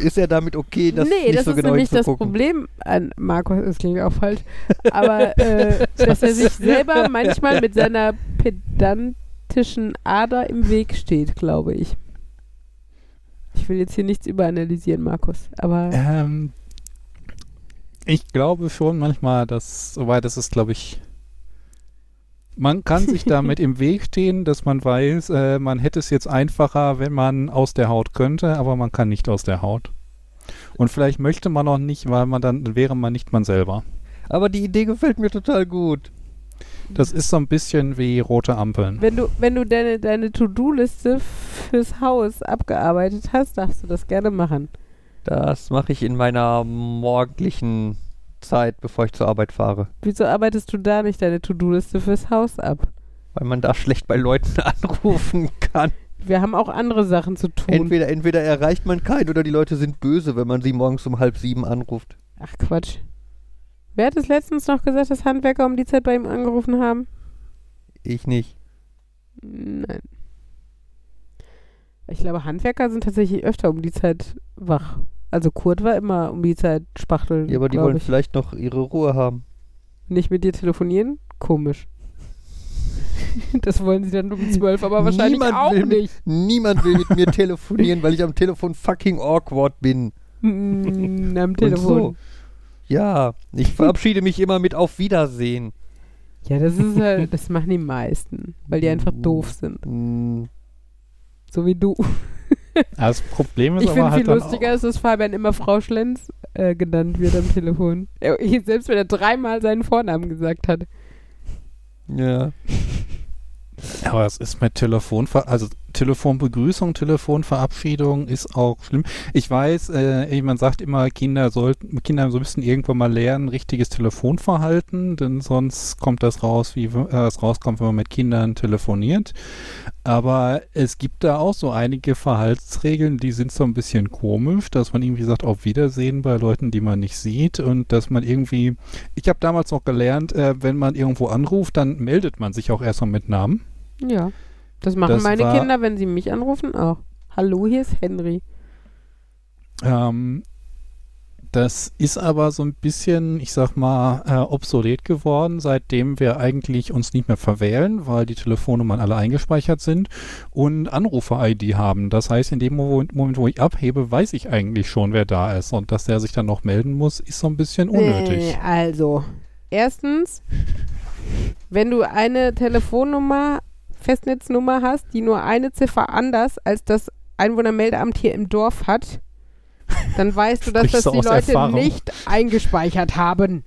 ist er damit okay, das nee, nicht das so ist genau nämlich das hinzugucken. Problem an Markus, das klingt auch falsch, aber äh, dass er sich selber manchmal mit seiner pedantischen Ader im Weg steht, glaube ich. Ich will jetzt hier nichts überanalysieren, Markus, aber Ähm, ich glaube schon manchmal, dass, soweit ist es, glaube ich, man kann sich damit im Weg stehen, dass man weiß, äh, man hätte es jetzt einfacher, wenn man aus der Haut könnte, aber man kann nicht aus der Haut. Und vielleicht möchte man auch nicht, weil man dann wäre man nicht man selber. Aber die Idee gefällt mir total gut. Das ist so ein bisschen wie rote Ampeln. wenn du, wenn du deine, deine To-Do-Liste fürs Haus abgearbeitet hast, darfst du das gerne machen. Das mache ich in meiner morgendlichen Zeit, bevor ich zur Arbeit fahre. Wieso arbeitest du da nicht deine To-Do-Liste fürs Haus ab? Weil man da schlecht bei Leuten anrufen kann. Wir haben auch andere Sachen zu tun. Entweder, entweder erreicht man keinen oder die Leute sind böse, wenn man sie morgens um halb sieben anruft. Ach Quatsch. Wer hat es letztens noch gesagt, dass Handwerker um die Zeit bei ihm angerufen haben? Ich nicht. Nein. Ich glaube, Handwerker sind tatsächlich öfter um die Zeit wach. Also Kurt war immer um die Zeit spachteln. Ja, aber die wollen ich. vielleicht noch ihre Ruhe haben. Nicht mit dir telefonieren? Komisch. das wollen sie dann um zwölf, aber wahrscheinlich Niemand auch will mit- nicht. Niemand will mit mir telefonieren, weil ich am Telefon fucking awkward bin. Mm, am Und Telefon. so. Ja, ich verabschiede mich immer mit Auf Wiedersehen. Ja, das ist halt, das machen die meisten, weil die einfach doof sind. Mm, So wie du. Das Problem ist Ich finde aber viel halt dann lustiger, ist, dass Fabian immer Frau Schlenz äh, genannt wird am Telefon. Selbst wenn er dreimal seinen Vornamen gesagt hat. Ja. Aber es ist mit Telefonver also Telefonbegrüßung, Telefonverabschiedung ist auch schlimm. Ich weiß, äh, man sagt immer, Kinder sollten, Kinder müssen irgendwann mal lernen, richtiges Telefonverhalten, denn sonst kommt das raus, wie äh, es rauskommt, wenn man mit Kindern telefoniert. Aber es gibt da auch so einige Verhaltsregeln, die sind so ein bisschen komisch, dass man irgendwie sagt, auf Wiedersehen bei Leuten, die man nicht sieht und dass man irgendwie, ich habe damals noch gelernt, äh, wenn man irgendwo anruft, dann meldet man sich auch erstmal mit Namen. Ja. Das machen Das meine Kinder, wenn sie mich anrufen, auch. Hallo, hier ist Henry. Ähm, das ist aber so ein bisschen, ich sag mal, äh, obsolet geworden, seitdem wir eigentlich uns nicht mehr verwählen, weil die Telefonnummern alle eingespeichert sind und Anrufer-ID haben. Das heißt, in dem Mo- Moment, wo ich abhebe, weiß ich eigentlich schon, wer da ist. Und dass der sich dann noch melden muss, ist so ein bisschen unnötig. Also, erstens, wenn du eine Telefonnummer, Festnetznummer hast, die nur eine Ziffer anders als das Einwohnermeldeamt hier im Dorf hat, dann weißt du, dass das die Leute Erfahrung? nicht eingespeichert haben.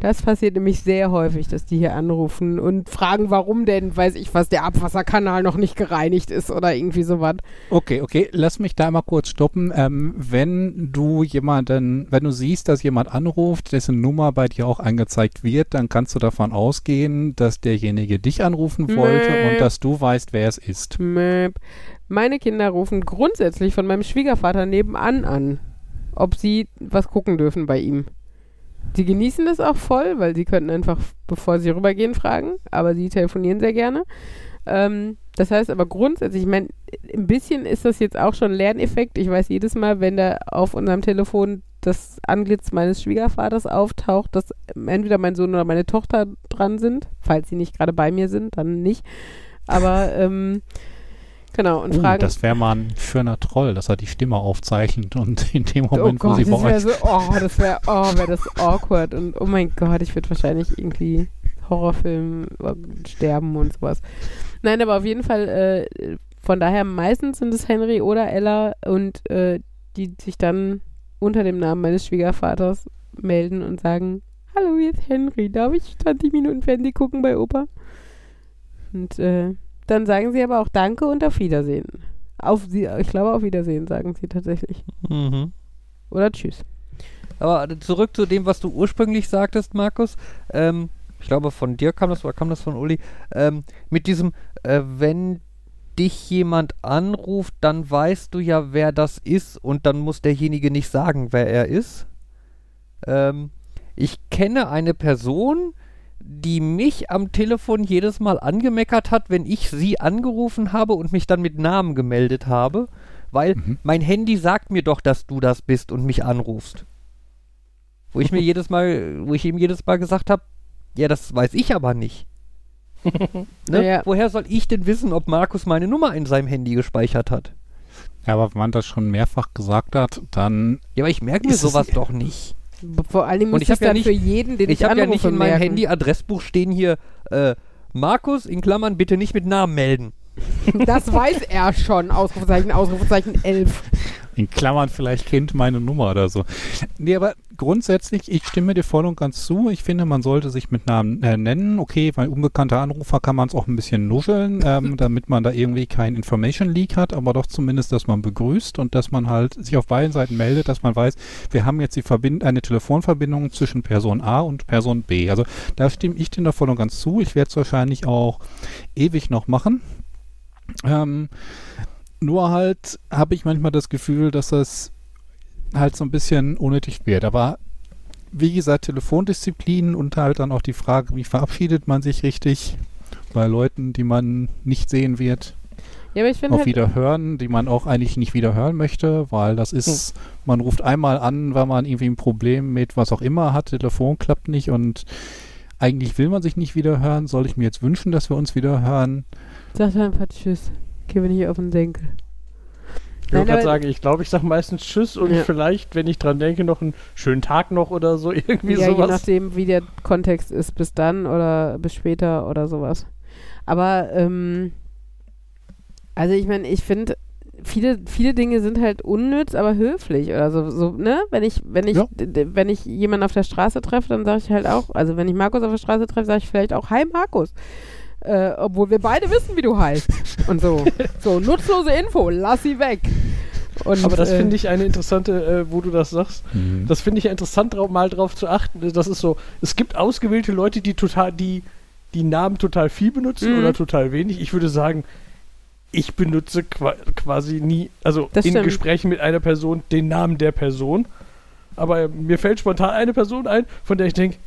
Das passiert nämlich sehr häufig, dass die hier anrufen und fragen, warum denn, weiß ich was, der Abwasserkanal noch nicht gereinigt ist oder irgendwie sowas. Okay, okay, lass mich da mal kurz stoppen. Ähm, wenn du jemanden, wenn du siehst, dass jemand anruft, dessen Nummer bei dir auch angezeigt wird, dann kannst du davon ausgehen, dass derjenige dich anrufen wollte Nee. und dass du weißt, wer es ist. Möp. Meine Kinder rufen grundsätzlich von meinem Schwiegervater nebenan an, ob sie was gucken dürfen bei ihm. Sie genießen das auch voll, weil sie könnten einfach, bevor sie rübergehen, fragen, aber sie telefonieren sehr gerne. Ähm, das heißt aber grundsätzlich, ich meine, ein bisschen ist das jetzt auch schon Lerneffekt. Ich weiß jedes Mal, wenn da auf unserem Telefon das Anglitz meines Schwiegervaters auftaucht, dass entweder mein Sohn oder meine Tochter dran sind. Falls sie nicht gerade bei mir sind, dann nicht. Aber ähm, genau, und Uh, fragen. das wäre mal ein schöner Troll, dass er die Stimme aufzeichnet und in dem Moment, oh wo Gott, sie das bei wäre euch so, oh, das wäre, oh, wäre das awkward und oh mein Gott, ich würde wahrscheinlich irgendwie Horrorfilm äh, sterben und sowas. Nein, aber auf jeden Fall, äh, von daher meistens sind es Henry oder Ella und äh, die sich dann unter dem Namen meines Schwiegervaters melden und sagen, hallo, hier ist Henry, darf ich 20 Minuten Fernsehen gucken bei Opa? Und äh, dann sagen sie aber auch Danke und auf Wiedersehen. Auf sie, ich glaube auf Wiedersehen sagen sie tatsächlich. Mhm. Oder Tschüss. Aber zurück zu dem, was du ursprünglich sagtest, Markus. Ähm, ich glaube, von dir kam das oder kam das von Uli. Ähm, mit diesem, äh, wenn dich jemand anruft, dann weißt du ja, wer das ist und dann muss derjenige nicht sagen, wer er ist. Ähm, ich kenne eine Person, die mich am Telefon jedes Mal angemeckert hat, wenn ich sie angerufen habe und mich dann mit Namen gemeldet habe, weil Mhm. mein Handy sagt mir doch, dass du das bist und mich anrufst. Wo ich mir jedes Mal, wo ich ihm jedes Mal gesagt habe, ja, das weiß ich aber nicht. ne? Ja. Woher soll ich denn wissen, ob Markus meine Nummer in seinem Handy gespeichert hat? Ja, aber wenn man das schon mehrfach gesagt hat, dann Ja, aber ich merke mir sowas doch nicht. Vor allen Dingen Und muss ich ich ja dann nicht- für jeden, den ich, Ich habe ja anrufe, nicht in meinem merken. Handy-Adressbuch stehen hier, äh, Markus in Klammern bitte nicht mit Namen melden. Das weiß er schon. Ausrufezeichen, Ausrufezeichen 11. in Klammern vielleicht kennt meine Nummer oder so. Nee, aber grundsätzlich, ich stimme dir voll und ganz zu. Ich finde, man sollte sich mit Namen äh, nennen. Okay, weil unbekannter Anrufer kann man es auch ein bisschen nuscheln, ähm, damit man da irgendwie kein Information Leak hat, aber doch zumindest, dass man begrüßt und dass man halt sich auf beiden Seiten meldet, dass man weiß, wir haben jetzt die Verbind eine Telefonverbindung zwischen Person A und Person B. Also da stimme ich dir da voll und ganz zu. Ich werde es wahrscheinlich auch ewig noch machen. Ähm, nur halt habe ich manchmal das Gefühl, dass das halt so ein bisschen unnötig wird. Aber wie gesagt, Telefondisziplin und halt dann auch die Frage, wie verabschiedet man sich richtig bei Leuten, die man nicht sehen wird, Ja, aber ich finde auch halt, wieder hören, die man auch eigentlich nicht wieder hören möchte, weil das ist, man ruft einmal an, weil man irgendwie ein Problem mit was auch immer hat, Telefon klappt nicht und eigentlich will man sich nicht wieder hören. Soll ich mir jetzt wünschen, dass wir uns wieder hören? sag einfach Tschüss. Geh mir nicht auf den Senkel. Ich wollte Nein, gerade sagen, ich glaube, ich sage meistens Tschüss und Ja. vielleicht, wenn ich dran denke, noch einen schönen Tag noch oder so, irgendwie ja, je sowas. nachdem, wie der Kontext ist, bis dann oder bis später oder sowas. Aber, ähm, also ich meine, ich finde, viele, viele Dinge sind halt unnütz, aber höflich oder so, so ne? Wenn ich, wenn ich, Ja. wenn ich jemanden auf der Straße treffe, dann sage ich halt auch, also wenn ich Markus auf der Straße treffe, sage ich vielleicht auch Hi Markus. Äh, obwohl wir beide wissen, wie du heißt. Und so. So, nutzlose Info, lass sie weg. Und, Aber das äh, finde ich eine interessante, äh, wo du das sagst. Mhm. Das finde ich ja interessant, drauf, mal drauf zu achten. Das ist so, es gibt ausgewählte Leute, die total, die die Namen total viel benutzen Mhm. oder total wenig. Ich würde sagen, ich benutze qua quasi nie, also Das in stimmt. Gesprächen mit einer Person den Namen der Person. Aber mir fällt spontan eine Person ein, von der ich denke,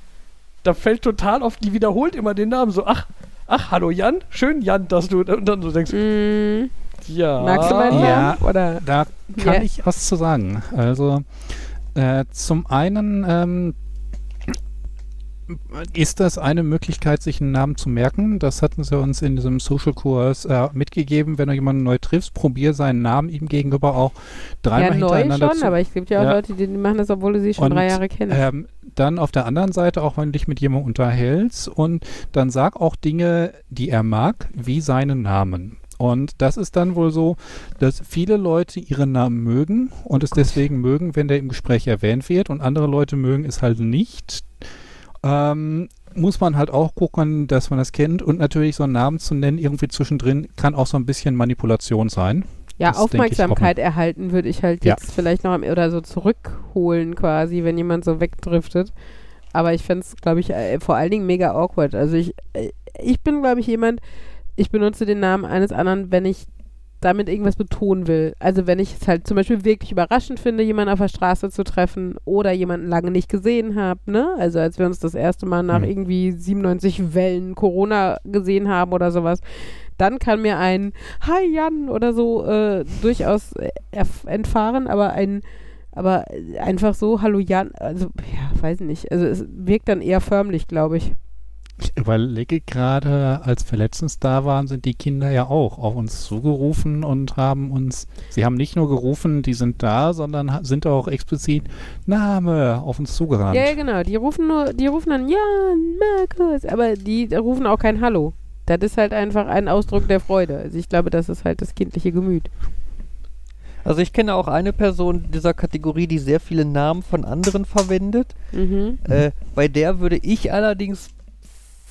da fällt total oft, die wiederholt immer den Namen so, ach, ach, hallo Jan, schön Jan, dass du, und dann so denkst, mh, ja. magst du meinen Ja. Namen? Oder? Da kann Ja. ich was zu sagen. Also äh, zum einen ähm, ist das eine Möglichkeit, sich einen Namen zu merken. Das hatten sie uns in diesem Social-Kurs äh, mitgegeben. Wenn du jemanden neu triffst, probier seinen Namen ihm gegenüber auch dreimal Ja, neu hintereinander schon, zu aber es gibt ja auch Ja. Leute, die die machen das, obwohl du sie schon Und, drei Jahre kennst. Ähm, dann auf der anderen Seite, auch wenn du dich mit jemandem unterhältst und dann sag auch Dinge, die er mag, wie seinen Namen. Und das ist dann wohl so, dass viele Leute ihren Namen mögen und es deswegen mögen, wenn der im Gespräch erwähnt wird und andere Leute mögen es halt nicht. Ähm, muss man halt auch gucken, dass man das kennt und natürlich so einen Namen zu nennen, irgendwie zwischendrin, kann auch so ein bisschen Manipulation sein. ja, das Aufmerksamkeit erhalten würde ich halt Ja. jetzt vielleicht noch am, oder so zurückholen quasi, wenn jemand so wegdriftet. Aber ich fände es, glaube ich, äh, vor allen Dingen mega awkward. Also ich, äh, ich bin, glaube ich, jemand, ich benutze den Namen eines anderen, wenn ich damit irgendwas betonen will. Also wenn ich es halt zum Beispiel wirklich überraschend finde, jemanden auf der Straße zu treffen oder jemanden lange nicht gesehen habe, ne? Also als wir uns das erste Mal nach Mhm. irgendwie 97 Wellen Corona gesehen haben oder sowas, dann kann mir ein Hi Jan oder so äh, durchaus äh, entfahren, aber ein aber einfach so Hallo Jan, also ja, weiß nicht. Also es wirkt dann eher förmlich, glaube ich. Ich überlege gerade, als wir letztens da waren, sind die Kinder ja auch auf uns zugerufen und haben uns, sie haben nicht nur gerufen, die sind da, sondern sind auch explizit Name auf uns zugerannt. Ja, ja, genau. Die rufen nur, die rufen dann Jan, Markus, aber die rufen auch kein Hallo. Das ist halt einfach ein Ausdruck der Freude. Also ich glaube, das ist halt das kindliche Gemüt. Also ich kenne auch eine Person dieser Kategorie, die sehr viele Namen von anderen verwendet. Mhm. Äh, bei der würde ich allerdings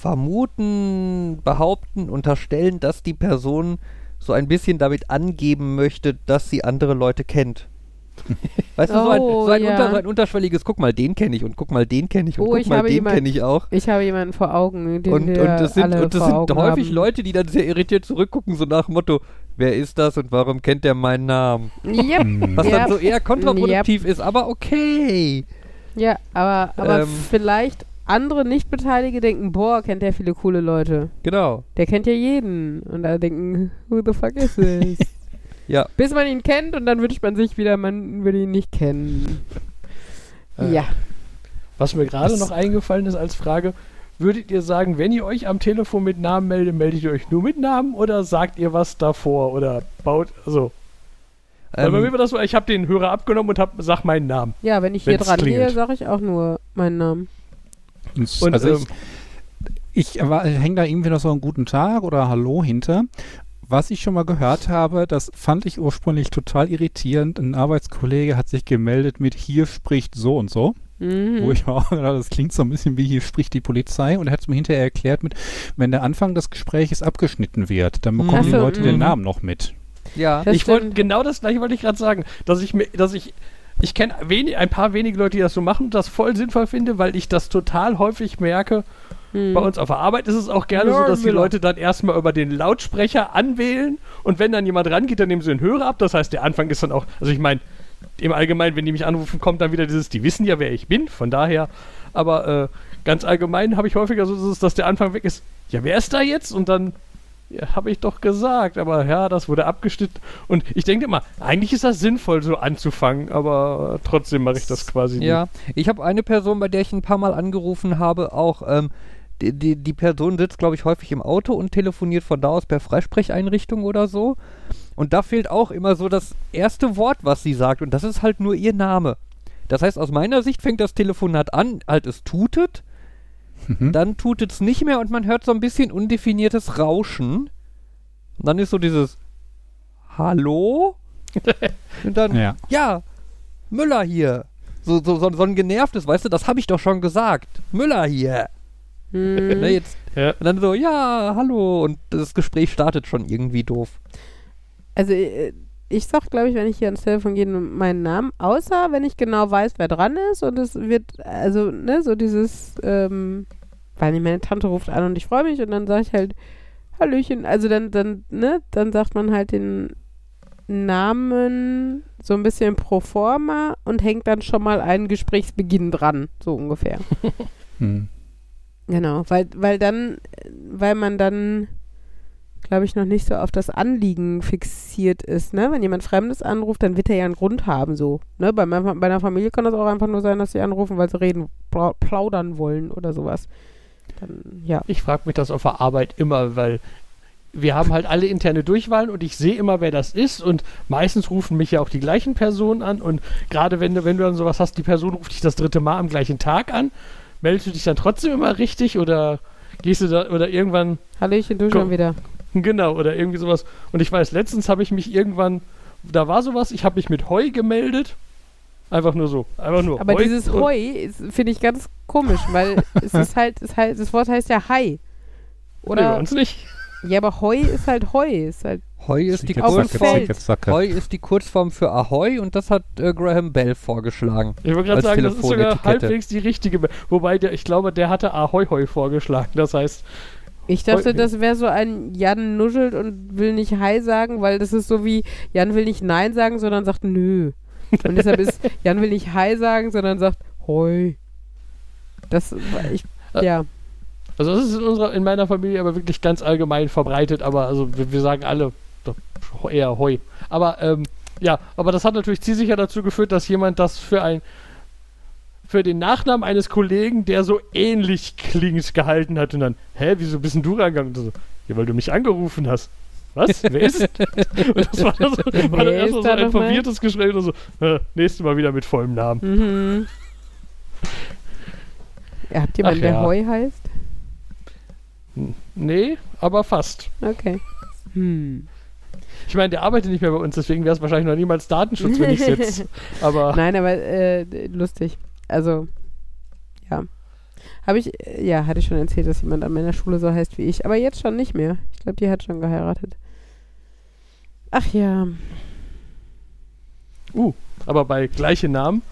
vermuten, behaupten, unterstellen, dass die Person so ein bisschen damit angeben möchte, dass sie andere Leute kennt. Weißt du, so ein, Oh, so, ein ja. unter, so ein unterschwelliges, guck mal, den kenne ich und guck mal, den kenne ich und Oh, guck ich mal, den kenne ich auch. Ich habe jemanden vor Augen, den Und, wir und das sind, alle und das vor sind Augen häufig haben. Leute, die dann sehr irritiert zurückgucken, so nach dem Motto, wer ist das und warum kennt der meinen Namen? Yep. Was Ja. dann so eher kontraproduktiv ist, aber okay. Ja, aber, aber Ähm. vielleicht andere Nicht-Beteiligte denken, boah, kennt der viele coole Leute. Genau. Der kennt ja jeden. Und da denken, who the fuck is this? Ja. Bis man ihn kennt und dann wünscht man sich wieder, man würde ihn nicht kennen. Äh, ja. Was mir gerade noch eingefallen ist als Frage, würdet ihr sagen, wenn ihr euch am Telefon mit Namen meldet, meldet ihr euch nur mit Namen oder sagt ihr was davor oder baut, also, weil bei mir Ähm, war das so, ich habe den Hörer abgenommen und hab, sag meinen Namen. Ja, wenn ich hier dran gehe, sage ich auch nur meinen Namen. Und, also ähm, ich, ich hänge da irgendwie noch so einen guten Tag oder Hallo hinter. Was ich schon mal gehört habe, das fand ich ursprünglich total irritierend. Ein Arbeitskollege hat sich gemeldet mit hier spricht so und so. Mhm. Wo ich mir auch gedacht habe, das klingt so ein bisschen wie hier spricht die Polizei und er hat es mir hinterher erklärt mit, wenn der Anfang des Gesprächs abgeschnitten wird, dann bekommen Ach die Leute den mhm. Namen noch mit. ja. Das ich wollte genau das gleiche wollte ich gerade sagen, dass ich mir, dass ich, ich kenne ein paar wenige Leute, die das so machen und das voll sinnvoll finde, weil ich das total häufig merke. Mhm. Bei uns auf der Arbeit ist es auch gerne Ja, so, dass die Miller. Leute dann erstmal über den Lautsprecher anwählen und wenn dann jemand rangeht, dann nehmen sie den Hörer ab. Das heißt, der Anfang ist dann auch, also ich meine, im Allgemeinen, wenn die mich anrufen, kommt dann wieder dieses, die wissen ja, wer ich bin, von daher. Aber äh, ganz allgemein habe ich häufiger so, dass der Anfang weg ist. Ja, wer ist da jetzt? Und dann ja, habe ich doch gesagt, aber ja, das wurde abgeschnitten. Und ich denke immer, eigentlich ist das sinnvoll, so anzufangen, aber trotzdem mache ich das quasi Ja, ich habe eine Person, bei der ich ein paar Mal angerufen habe, auch ähm, die, die, die Person sitzt, glaube ich, häufig im Auto und telefoniert von da aus per Freisprecheinrichtung oder so. Und da fehlt auch immer so das erste Wort, was sie sagt. Und das ist halt nur ihr Name. Das heißt, aus meiner Sicht fängt das Telefonat an, halt es tutet, Mhm. dann tutet es nicht mehr und man hört so ein bisschen undefiniertes Rauschen. Und dann ist so dieses Hallo? und dann, Ja. ja, Müller hier. So, so, so, so ein genervtes, weißt du, das habe ich doch schon gesagt. Müller hier. Ne, jetzt, Ja. und dann so, ja, hallo. Und das Gespräch startet schon irgendwie doof. Also äh, ich sag, glaube ich, wenn ich hier ans Telefon gehe, meinen Namen, außer wenn ich genau weiß, wer dran ist und es wird, also, ne, so dieses, ähm, weil meine Tante ruft an und ich freue mich und dann sage ich halt, Hallöchen, also dann, dann, ne, dann sagt man halt den Namen so ein bisschen pro forma und hängt dann schon mal einen Gesprächsbeginn dran, so ungefähr. Hm. Genau, weil, weil dann, weil man dann, glaube ich, noch nicht so auf das Anliegen fixiert ist, ne? Wenn jemand Fremdes anruft, dann wird er ja einen Grund haben, so. Ne? Bei, meiner- bei einer Familie kann das auch einfach nur sein, dass sie anrufen, weil sie reden, pla plaudern wollen oder sowas. Dann, ja. Ich frage mich das auf der Arbeit immer, weil wir haben halt alle interne Durchwahlen und ich sehe immer, wer das ist und meistens rufen mich ja auch die gleichen Personen an und gerade wenn du, wenn du dann sowas hast, die Person ruft dich das dritte Mal am gleichen Tag an, meldest du dich dann trotzdem immer richtig oder gehst du da oder irgendwann, Hallöchen, du schon wieder. genau, oder irgendwie sowas. Und ich weiß, letztens habe ich mich irgendwann, da war sowas, ich habe mich mit Heu gemeldet. Einfach nur so. Einfach nur. Aber Heu dieses ist- finde ich ganz komisch, weil es ist halt, es halt, das Wort heißt ja Hai. Nee, bei Oder? uns nicht. ja, aber Hoi ist halt Heu. Ist halt, Heu ist die. Heu ist die Kurzform für Ahoi und das hat äh, Graham Bell vorgeschlagen. Ich wollte gerade sagen, das ist sogar halbwegs die richtige. Be- Wobei, der, ich glaube, der hatte Ahoi Hoi vorgeschlagen. Das heißt, ich dachte, das wäre so ein Jan nuschelt und will nicht Hi sagen, weil das ist so wie Jan will nicht Nein sagen, sondern sagt Nö. Und deshalb ist Jan will nicht Hi sagen, sondern sagt Hoi. Das, ich, ja. Also das ist in unserer, in meiner Familie aber wirklich ganz allgemein verbreitet, aber also wir, wir sagen alle eher Heu. Aber ähm, ja, aber das hat natürlich zielsicher dazu geführt, dass jemand das für ein für den Nachnamen eines Kollegen, der so ähnlich klingt, gehalten hat und dann, hä, wieso bist denn du rangegangen? Und so, ja, weil du mich angerufen hast. Was? Wer ist? und das war dann, so, war dann ist so ein verwirrtes Gespräch und so, äh, nächstes Mal wieder mit vollem Namen. Mhm. Ja, habt jemanden, Ach der ja. Hoi heißt? Nee, aber fast. Okay. Hm. Ich meine, der arbeitet nicht mehr bei uns, deswegen wäre es wahrscheinlich noch niemals Datenschutz, wenn ich jetzt. Aber Nein, aber äh, lustig. Also, ja. Habe ich, äh, ja, hatte ich schon erzählt, dass jemand an meiner Schule so heißt wie ich. Aber jetzt schon nicht mehr. Ich glaube, die hat schon geheiratet. Ach ja. Uh, aber bei gleichen Namen.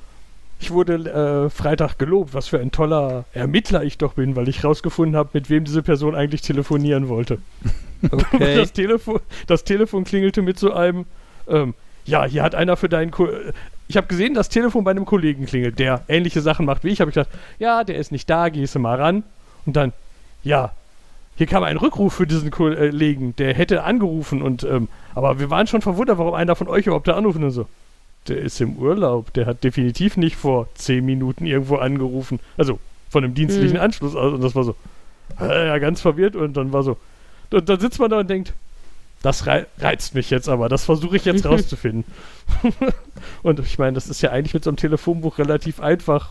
Ich wurde äh, Freitag gelobt, was für ein toller Ermittler ich doch bin, weil ich rausgefunden habe, mit wem diese Person eigentlich telefonieren wollte. Okay. Das, Telefon, das Telefon klingelte mit so einem, ähm, ja, hier hat einer für deinen Ko Ich habe gesehen, das Telefon bei einem Kollegen klingelt, der ähnliche Sachen macht wie ich. Habe ich gedacht, ja, der ist nicht da, gehst du mal ran. Und dann, ja, hier kam ein Rückruf für diesen Kollegen, der hätte angerufen und, ähm, aber wir waren schon verwundert, warum einer von euch überhaupt da anruft und so. Der ist im Urlaub, der hat definitiv nicht vor zehn Minuten irgendwo angerufen. Also von einem dienstlichen Mhm. Anschluss aus. Und das war so, äh, ja, ganz verwirrt und dann war so, und dann sitzt man da und denkt, das rei reizt mich jetzt aber, das versuche ich jetzt rauszufinden. und ich meine, das ist ja eigentlich mit so einem Telefonbuch relativ einfach,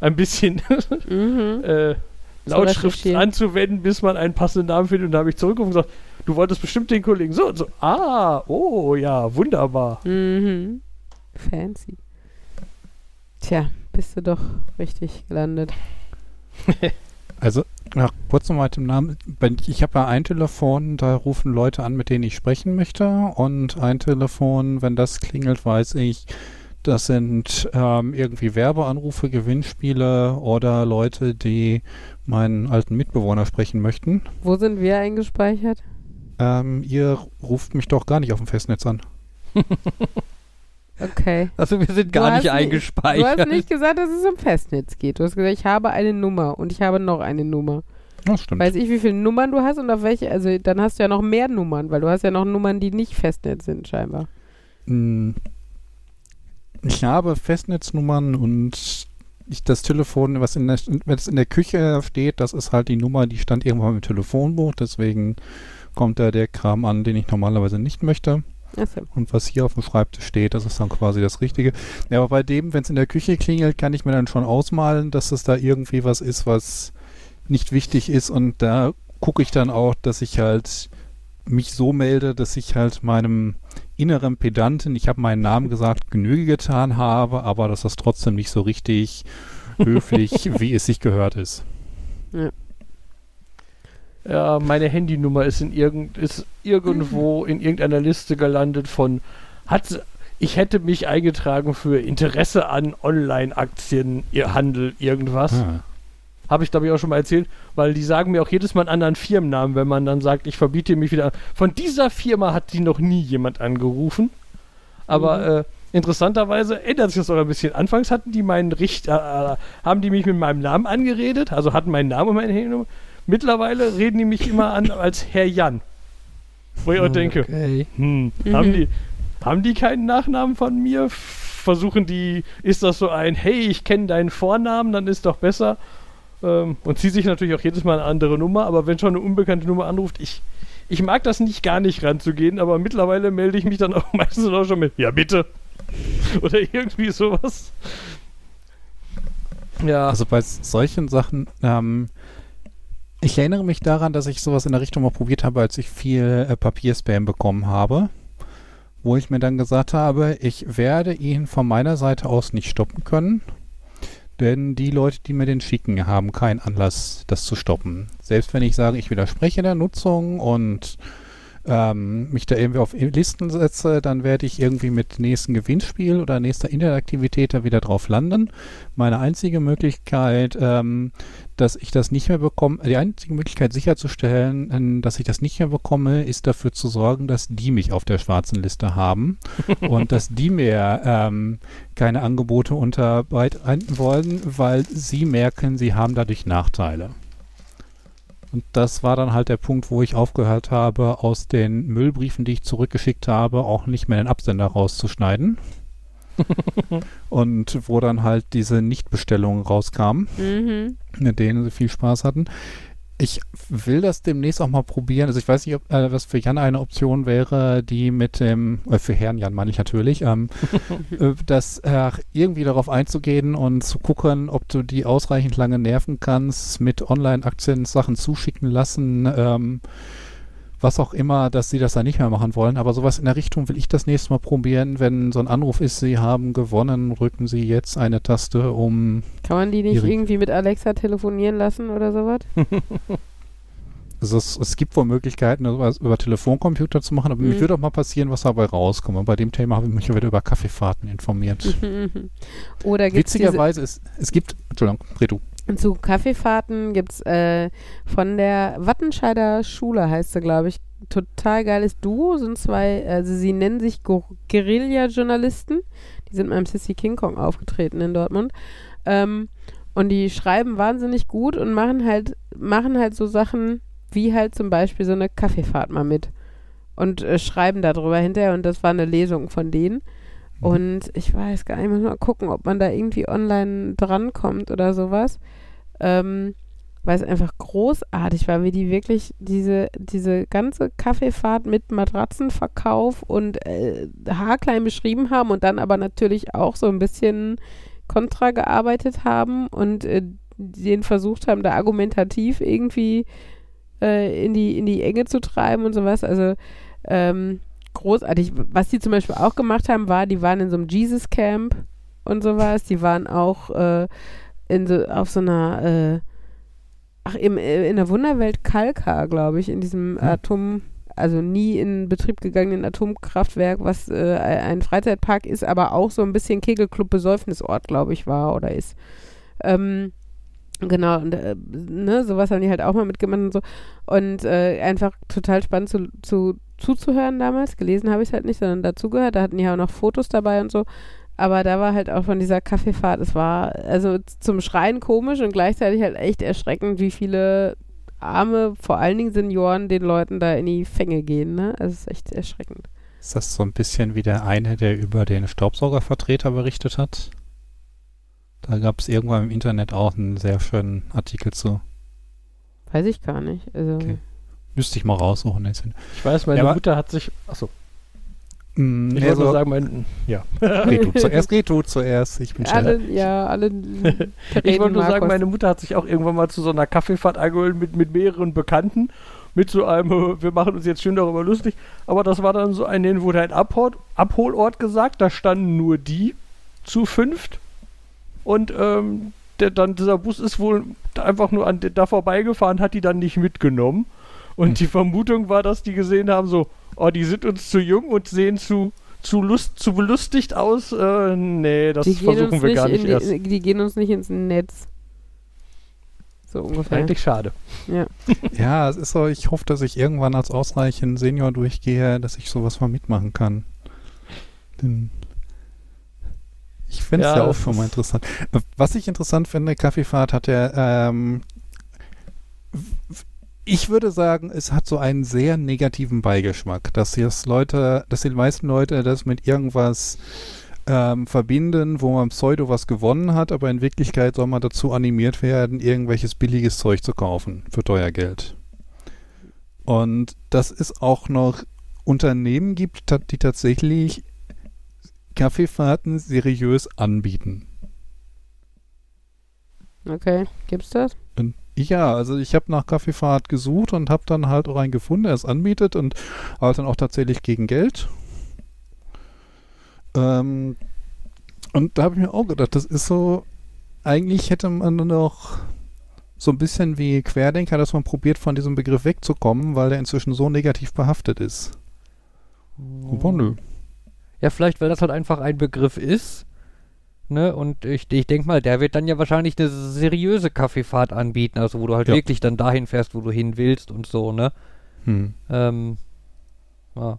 ein bisschen Mhm. äh, Lautschrift recherchieren. anzuwenden, bis man einen passenden Namen findet. Und da habe ich zurückgerufen und gesagt, du wolltest bestimmt den Kollegen so und so. Ah, oh ja, wunderbar. Mhm. Fancy. Tja, bist du doch richtig gelandet. Also, nach kurz nochmal dem Namen. Ich habe ja ein Telefon, da rufen Leute an, mit denen ich sprechen möchte. Und ein Telefon, wenn das klingelt, weiß ich, das sind ähm, irgendwie Werbeanrufe, Gewinnspiele oder Leute, die meinen alten Mitbewohner sprechen möchten. Wo sind wir eingespeichert? Ähm, ihr ruft mich doch gar nicht auf dem Festnetz an. Okay. Also wir sind gar nicht nicht- eingespeichert. Du hast nicht gesagt, dass es um Festnetz geht. Du hast gesagt, ich habe eine Nummer und ich habe noch eine Nummer. Das stimmt. Weiß ich, wie viele Nummern du hast und auf welche, also dann hast du ja noch mehr Nummern, weil du hast ja noch Nummern, die nicht Festnetz sind, scheinbar. Mm, Ich habe Festnetznummern und ich, das Telefon, was in der, wenn es in der Küche steht, das ist halt die Nummer, die stand irgendwann im Telefonbuch. Deswegen kommt da der Kram an, den ich normalerweise nicht möchte. Achso. Und was hier auf dem Schreibtisch steht, das ist dann quasi das Richtige. Ja, aber bei dem, wenn es in der Küche klingelt, kann ich mir dann schon ausmalen, dass es da irgendwie was ist, was nicht wichtig ist. Und da gucke ich dann auch, dass ich halt mich so melde, dass ich halt meinem inneren Pedanten, ich habe meinen Namen gesagt, Genüge getan habe, aber dass das trotzdem nicht so richtig höflich, wie es sich gehört ist. Ja, meine Handynummer ist in irgend, ist irgendwo in irgendeiner Liste gelandet von hat ich hätte mich eingetragen für Interesse an Online-Aktien, ihr Handel, irgendwas. Ah. Habe ich, glaube ich, auch schon mal erzählt, weil die sagen mir auch jedes Mal einen anderen Firmennamen, wenn man dann sagt, ich verbiete mich wieder. Von dieser Firma hat die noch nie jemand angerufen. Aber Mhm. äh, interessanterweise ändert sich das auch ein bisschen. Anfangs hatten die meinen Richter, äh, haben die mich mit meinem Namen angeredet, also hatten meinen Namen und meine Handynummer. Mittlerweile reden die mich immer an als Herr Jan. Wo ich auch denke, Okay. hm, Mhm. haben, die, haben die keinen Nachnamen von mir? Versuchen die, ist das so ein, hey, ich kenne deinen Vornamen, dann ist doch besser. Ähm, und zieht sich natürlich auch jedes Mal eine andere Nummer, aber wenn schon eine unbekannte Nummer anruft, ich, ich mag das nicht gar nicht ranzugehen, aber mittlerweile melde ich mich dann auch meistens auch schon mit, ja bitte. Oder irgendwie sowas. Ja, Also bei solchen Sachen, ähm, ich erinnere mich daran, dass ich sowas in der Richtung mal probiert habe, als ich viel äh, Papierspam bekommen habe, wo ich mir dann gesagt habe, ich werde ihn von meiner Seite aus nicht stoppen können, denn die Leute, die mir den schicken, haben keinen Anlass, das zu stoppen. Selbst wenn ich sage, ich widerspreche der Nutzung und ähm, mich da irgendwie auf Listen setze, dann werde ich irgendwie mit nächsten Gewinnspiel oder nächster Interaktivität da wieder drauf landen. Meine einzige Möglichkeit, ähm, dass ich das nicht mehr bekomme, die einzige Möglichkeit sicherzustellen, ähm, dass ich das nicht mehr bekomme, ist dafür zu sorgen, dass die mich auf der schwarzen Liste haben und dass die mir ähm, keine Angebote unterbreiten wollen, weil sie merken, sie haben dadurch Nachteile. Und das war dann halt der Punkt, wo ich aufgehört habe, aus den Müllbriefen, die ich zurückgeschickt habe, auch nicht mehr den Absender rauszuschneiden. und wo dann halt diese Nichtbestellungen rauskamen, Mhm. mit denen sie viel Spaß hatten. Ich will das demnächst auch mal probieren. Also ich weiß nicht, ob äh, was für Jan eine Option wäre, die mit dem, äh, für Herrn Jan meine ich natürlich, ähm, äh, das äh, irgendwie darauf einzugehen und zu gucken, ob du die ausreichend lange nerven kannst, mit Online-Aktien Sachen zuschicken lassen, ähm, was auch immer, dass sie das dann nicht mehr machen wollen. Aber sowas in der Richtung will ich das nächste Mal probieren, wenn so ein Anruf ist, sie haben gewonnen, drücken sie jetzt eine Taste, um. Kann man die nicht irgendwie mit Alexa telefonieren lassen oder sowas? Also es, es gibt wohl Möglichkeiten, sowas über Telefoncomputer zu machen, aber Mhm. mich würde auch mal passieren, was dabei rauskommt. Und bei dem Thema habe ich mich ja wieder über Kaffeefahrten informiert. oder gibt's diese, Witzigerweise, es, es gibt, Entschuldigung, red du. Zu Kaffeefahrten gibt es äh, von der Wattenscheider Schule, heißt sie, glaube ich, total geiles Duo. Sind zwei, also sie nennen sich Gu- Guerilla-Journalisten. Die sind beim Sissy King Kong aufgetreten in Dortmund. Ähm, und die schreiben wahnsinnig gut und machen halt, machen halt so Sachen wie halt zum Beispiel so eine Kaffeefahrt mal mit. Und äh, schreiben darüber hinterher. Und das war eine Lesung von denen. Und ich weiß gar nicht, muss mal gucken, ob man da irgendwie online drankommt oder sowas. Ähm, weil es einfach großartig war, wie die wirklich diese, diese ganze Kaffeefahrt mit Matratzenverkauf und äh, haarklein beschrieben haben und dann aber natürlich auch so ein bisschen kontra gearbeitet haben und äh, den versucht haben, da argumentativ irgendwie äh, in, die, in die Enge zu treiben und sowas. Also ähm, großartig. Was die zum Beispiel auch gemacht haben, war, die waren in so einem Jesus Camp und sowas. Die waren auch äh, in so, auf so einer, äh, ach, im, äh, in der Wunderwelt Kalka, glaube ich, in diesem Atom, also nie in Betrieb gegangenen Atomkraftwerk, was äh, ein Freizeitpark ist, aber auch so ein bisschen Kegelclub-Besäufnisort, glaube ich, war oder ist. Ähm, Genau, und äh, ne, sowas haben die halt auch mal mitgemacht und so. Und äh, einfach total spannend zu, zu, zuzuhören damals. Gelesen habe ich es halt nicht, sondern dazugehört. Da hatten die ja auch noch Fotos dabei und so. Aber da war halt auch von dieser Kaffeefahrt, es war also zum Schreien komisch und gleichzeitig halt echt erschreckend, wie viele arme, vor allen Dingen Senioren, den Leuten da in die Fänge gehen. Ne? Also es ist echt erschreckend. Ist das so ein bisschen wie der eine, der über den Staubsaugervertreter berichtet hat? Da gab es irgendwann im Internet auch einen sehr schönen Artikel zu. Weiß ich gar nicht. Also, Okay. Müsste ich mal raussuchen. jetzt. Ich weiß, meine Ja, Mutter hat sich. Achso, Mm, ich nee, wollte so- sagen, mein, ja. Du zuerst, du zuerst. Ich bin schneller. alle, ja, alle. Ich wollte nur sagen, meine Mutter hat sich auch irgendwann mal zu so einer Kaffeefahrt angeholt mit, mit mehreren Bekannten. Mit so einem, wir machen uns jetzt schön darüber lustig. Aber das war dann so ein, wurde ein Abhol Abholort gesagt. Da standen nur die zu fünft. Und ähm, der, dann dieser Bus ist wohl einfach nur an, da vorbeigefahren, hat die dann nicht mitgenommen. Und die Vermutung war, dass die gesehen haben, so, oh, die sind uns zu jung und sehen zu, zu, lust, zu belustigt aus. Äh, nee, das versuchen wir nicht gar nicht die, erst. Die gehen uns nicht ins Netz. So ungefähr. Eigentlich schade. Ja, es ist so, ich hoffe, dass ich irgendwann als ausreichend Senior durchgehe, dass ich sowas mal mitmachen kann. Denn ich fände es Ja, ja, auch schon mal interessant. Äh, Was ich interessant finde, Kaffeefahrt hat ja, ähm, ich würde sagen, es hat so einen sehr negativen Beigeschmack, dass jetzt Leute, dass die meisten Leute das mit irgendwas ähm, verbinden, wo man pseudo was gewonnen hat, aber in Wirklichkeit soll man dazu animiert werden, irgendwelches billiges Zeug zu kaufen für teuer Geld. Und dass es auch noch Unternehmen gibt, die tatsächlich Kaffeefahrten seriös anbieten. Okay, gibt's das? Ja, also ich habe nach Kaffeefahrt gesucht und habe dann halt auch einen gefunden, der es anbietet und halt dann auch tatsächlich gegen Geld. Ähm, und da habe ich mir auch gedacht, das ist so, eigentlich hätte man noch so ein bisschen wie Querdenker, dass man probiert, von diesem Begriff wegzukommen, weil der inzwischen so negativ behaftet ist. Aber nö. Ja, vielleicht, weil das halt einfach ein Begriff ist. Ne? Und ich, ich denke mal, der wird dann ja wahrscheinlich eine seriöse Kaffeefahrt anbieten, also wo du halt Ja. wirklich dann dahin fährst, wo du hin willst und so, ne? Hm. Ähm, ja.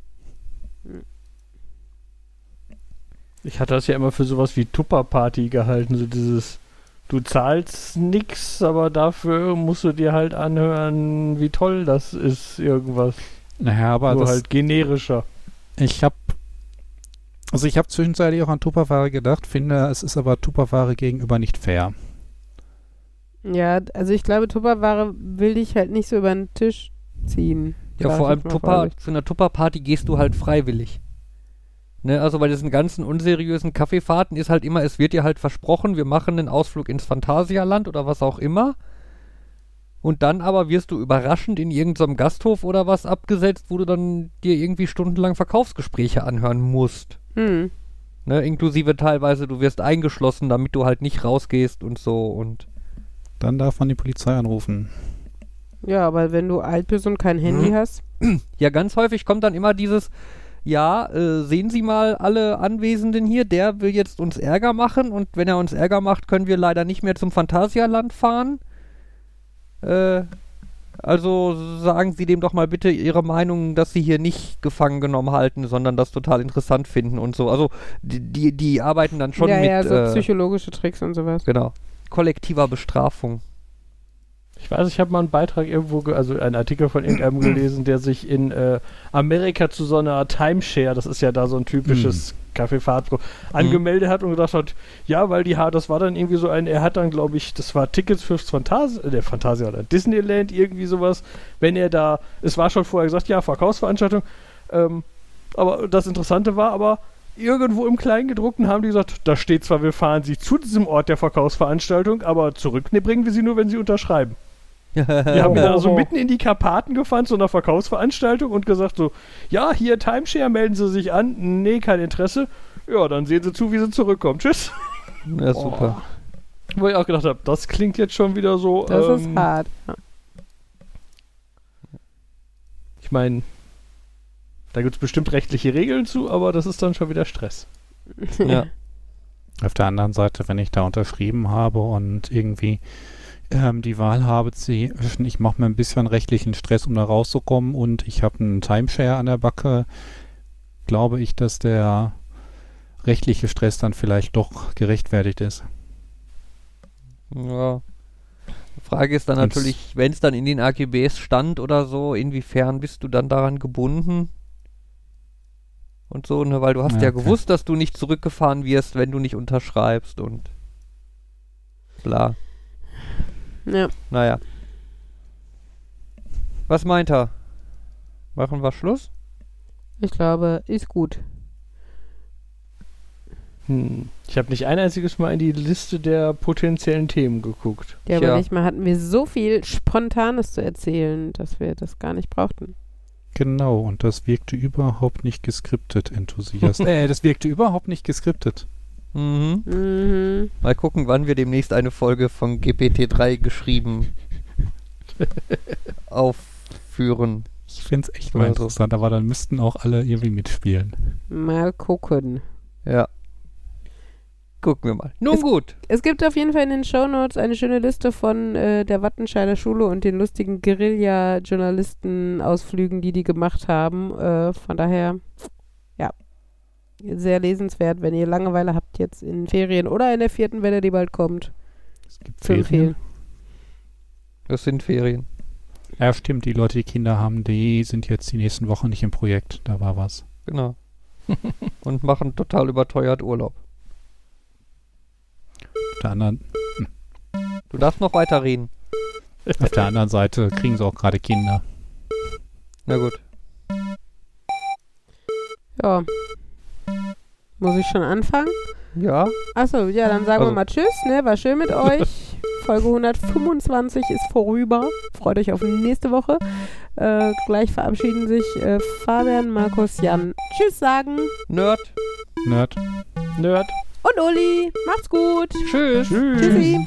Ich hatte das ja immer für sowas wie Tupper-Party gehalten, so dieses, du zahlst nix, aber dafür musst du dir halt anhören, wie toll das ist, irgendwas. Naja, aber Nur das, halt generischer. Ich habe also ich habe zwischenzeitlich auch an Tupperware gedacht, finde, es ist aber Tupperware gegenüber nicht fair. Ja, also ich glaube, Tupperware will dich halt nicht so über den Tisch ziehen. Ja, vor allem Tupper, zu einer Tupper-Party gehst du halt freiwillig. Ne, also bei diesen ganzen unseriösen Kaffeefahrten ist halt immer, es wird dir halt versprochen, wir machen einen Ausflug ins Phantasialand oder was auch immer. Und dann aber wirst du überraschend in irgendeinem Gasthof oder was abgesetzt, wo du dann dir irgendwie stundenlang Verkaufsgespräche anhören musst. Hm. Ne, inklusive teilweise, du wirst eingeschlossen, damit du halt nicht rausgehst und so und Dann darf man die Polizei anrufen. Ja, aber wenn du alt bist und kein Handy Mhm. hast, Ja, ganz häufig kommt dann immer dieses, ja, äh, sehen Sie mal alle Anwesenden hier, der will jetzt uns Ärger machen und wenn er uns Ärger macht, können wir leider nicht mehr zum Phantasialand fahren. Äh, also sagen Sie dem doch mal bitte Ihre Meinung, dass Sie hier nicht gefangen genommen halten, sondern das total interessant finden und so. Also die, die, die arbeiten dann schon ja, mit ja, so äh, psychologische Tricks und sowas. genau, kollektiver Bestrafung. Ich weiß, ich habe mal einen Beitrag irgendwo, ge- also einen Artikel von irgendeinem gelesen, der sich in äh, Amerika zu so einer Timeshare, das ist ja da so ein typisches Kaffeefahrtpro, angemeldet hat und gedacht hat, ja, weil die das war dann irgendwie so ein, er hat dann, glaube ich, das war Tickets fürs Fantasia, äh, der Fantasia oder Disneyland, irgendwie sowas, wenn er da, es war schon vorher gesagt, ja, Verkaufsveranstaltung, ähm, aber das Interessante war aber, irgendwo im Kleingedruckten haben die gesagt, da steht zwar, wir fahren Sie zu diesem Ort der Verkaufsveranstaltung, aber zurück ne, bringen wir Sie nur, wenn Sie unterschreiben. Wir haben ihn dann also mitten in die Karpaten gefahren zu einer Verkaufsveranstaltung und gesagt so, ja, hier Timeshare, melden Sie sich an. Nee, kein Interesse. Ja, dann sehen Sie zu, wie Sie zurückkommen. Tschüss. Ja, super. Wo ich auch gedacht habe, das klingt jetzt schon wieder so. Das ist ähm, hart. Ja. Ich meine, da gibt es bestimmt rechtliche Regeln zu, aber das ist dann schon wieder Stress. Ja. Auf der anderen Seite, wenn ich da unterschrieben habe und irgendwie ähm, die Wahl habe zwischen, ich mache mir ein bisschen rechtlichen Stress, um da rauszukommen und ich habe einen Timeshare an der Backe, glaube ich, dass der rechtliche Stress dann vielleicht doch gerechtfertigt ist. Ja. Die Frage ist dann Und- natürlich, wenn es dann in den AGBs stand oder so, inwiefern bist du dann daran gebunden? Und so, ne, weil du hast Ja, ja okay. gewusst, dass du nicht zurückgefahren wirst, wenn du nicht unterschreibst und bla. Ja. Naja. Was meint er? Machen wir Schluss? Ich glaube, ist gut. Hm. Ich habe nicht ein einziges Mal in die Liste der potenziellen Themen geguckt. Ja, aber nicht mal hatten wir so viel Spontanes zu erzählen, dass wir das gar nicht brauchten. Genau, und das wirkte überhaupt nicht geskriptet, Enthusiast. äh, das wirkte überhaupt nicht geskriptet. Mhm. Mhm. Mal gucken, wann wir demnächst eine Folge von GPT-3 geschrieben aufführen. Ich finde es echt mal interessant, aber dann müssten auch alle irgendwie mitspielen. Mal gucken. Ja. Gucken wir mal. Nun Es- gut. Es gibt auf jeden Fall in den Shownotes eine schöne Liste von äh, der Wattenscheider Schule und den lustigen Guerilla-Journalisten-Ausflügen, die die gemacht haben. Äh, von daher, sehr lesenswert, wenn ihr Langeweile habt jetzt in Ferien oder in der vierten Welle, die bald kommt, Es gibt zu Ferien. empfehlen. Das sind Ferien. Ja, stimmt, die Leute, die Kinder haben, die sind jetzt die nächsten Wochen nicht im Projekt. Da war was. Genau. Und machen total überteuert Urlaub. Auf der anderen, Du darfst noch weiterreden. auf der anderen Seite kriegen sie auch gerade Kinder. Na gut. Ja. Muss ich schon anfangen? Ja. Achso, ja, dann sagen Also- wir mal Tschüss, ne? War schön mit euch. Folge 125 ist vorüber. Freut euch auf nächste Woche. Äh, gleich verabschieden sich äh, Fabian, Markus, Jan. Tschüss sagen. Nerd. Nerd. Nerd. Und Uli. Macht's gut. Tschüss. Tschüss. Tschüssi.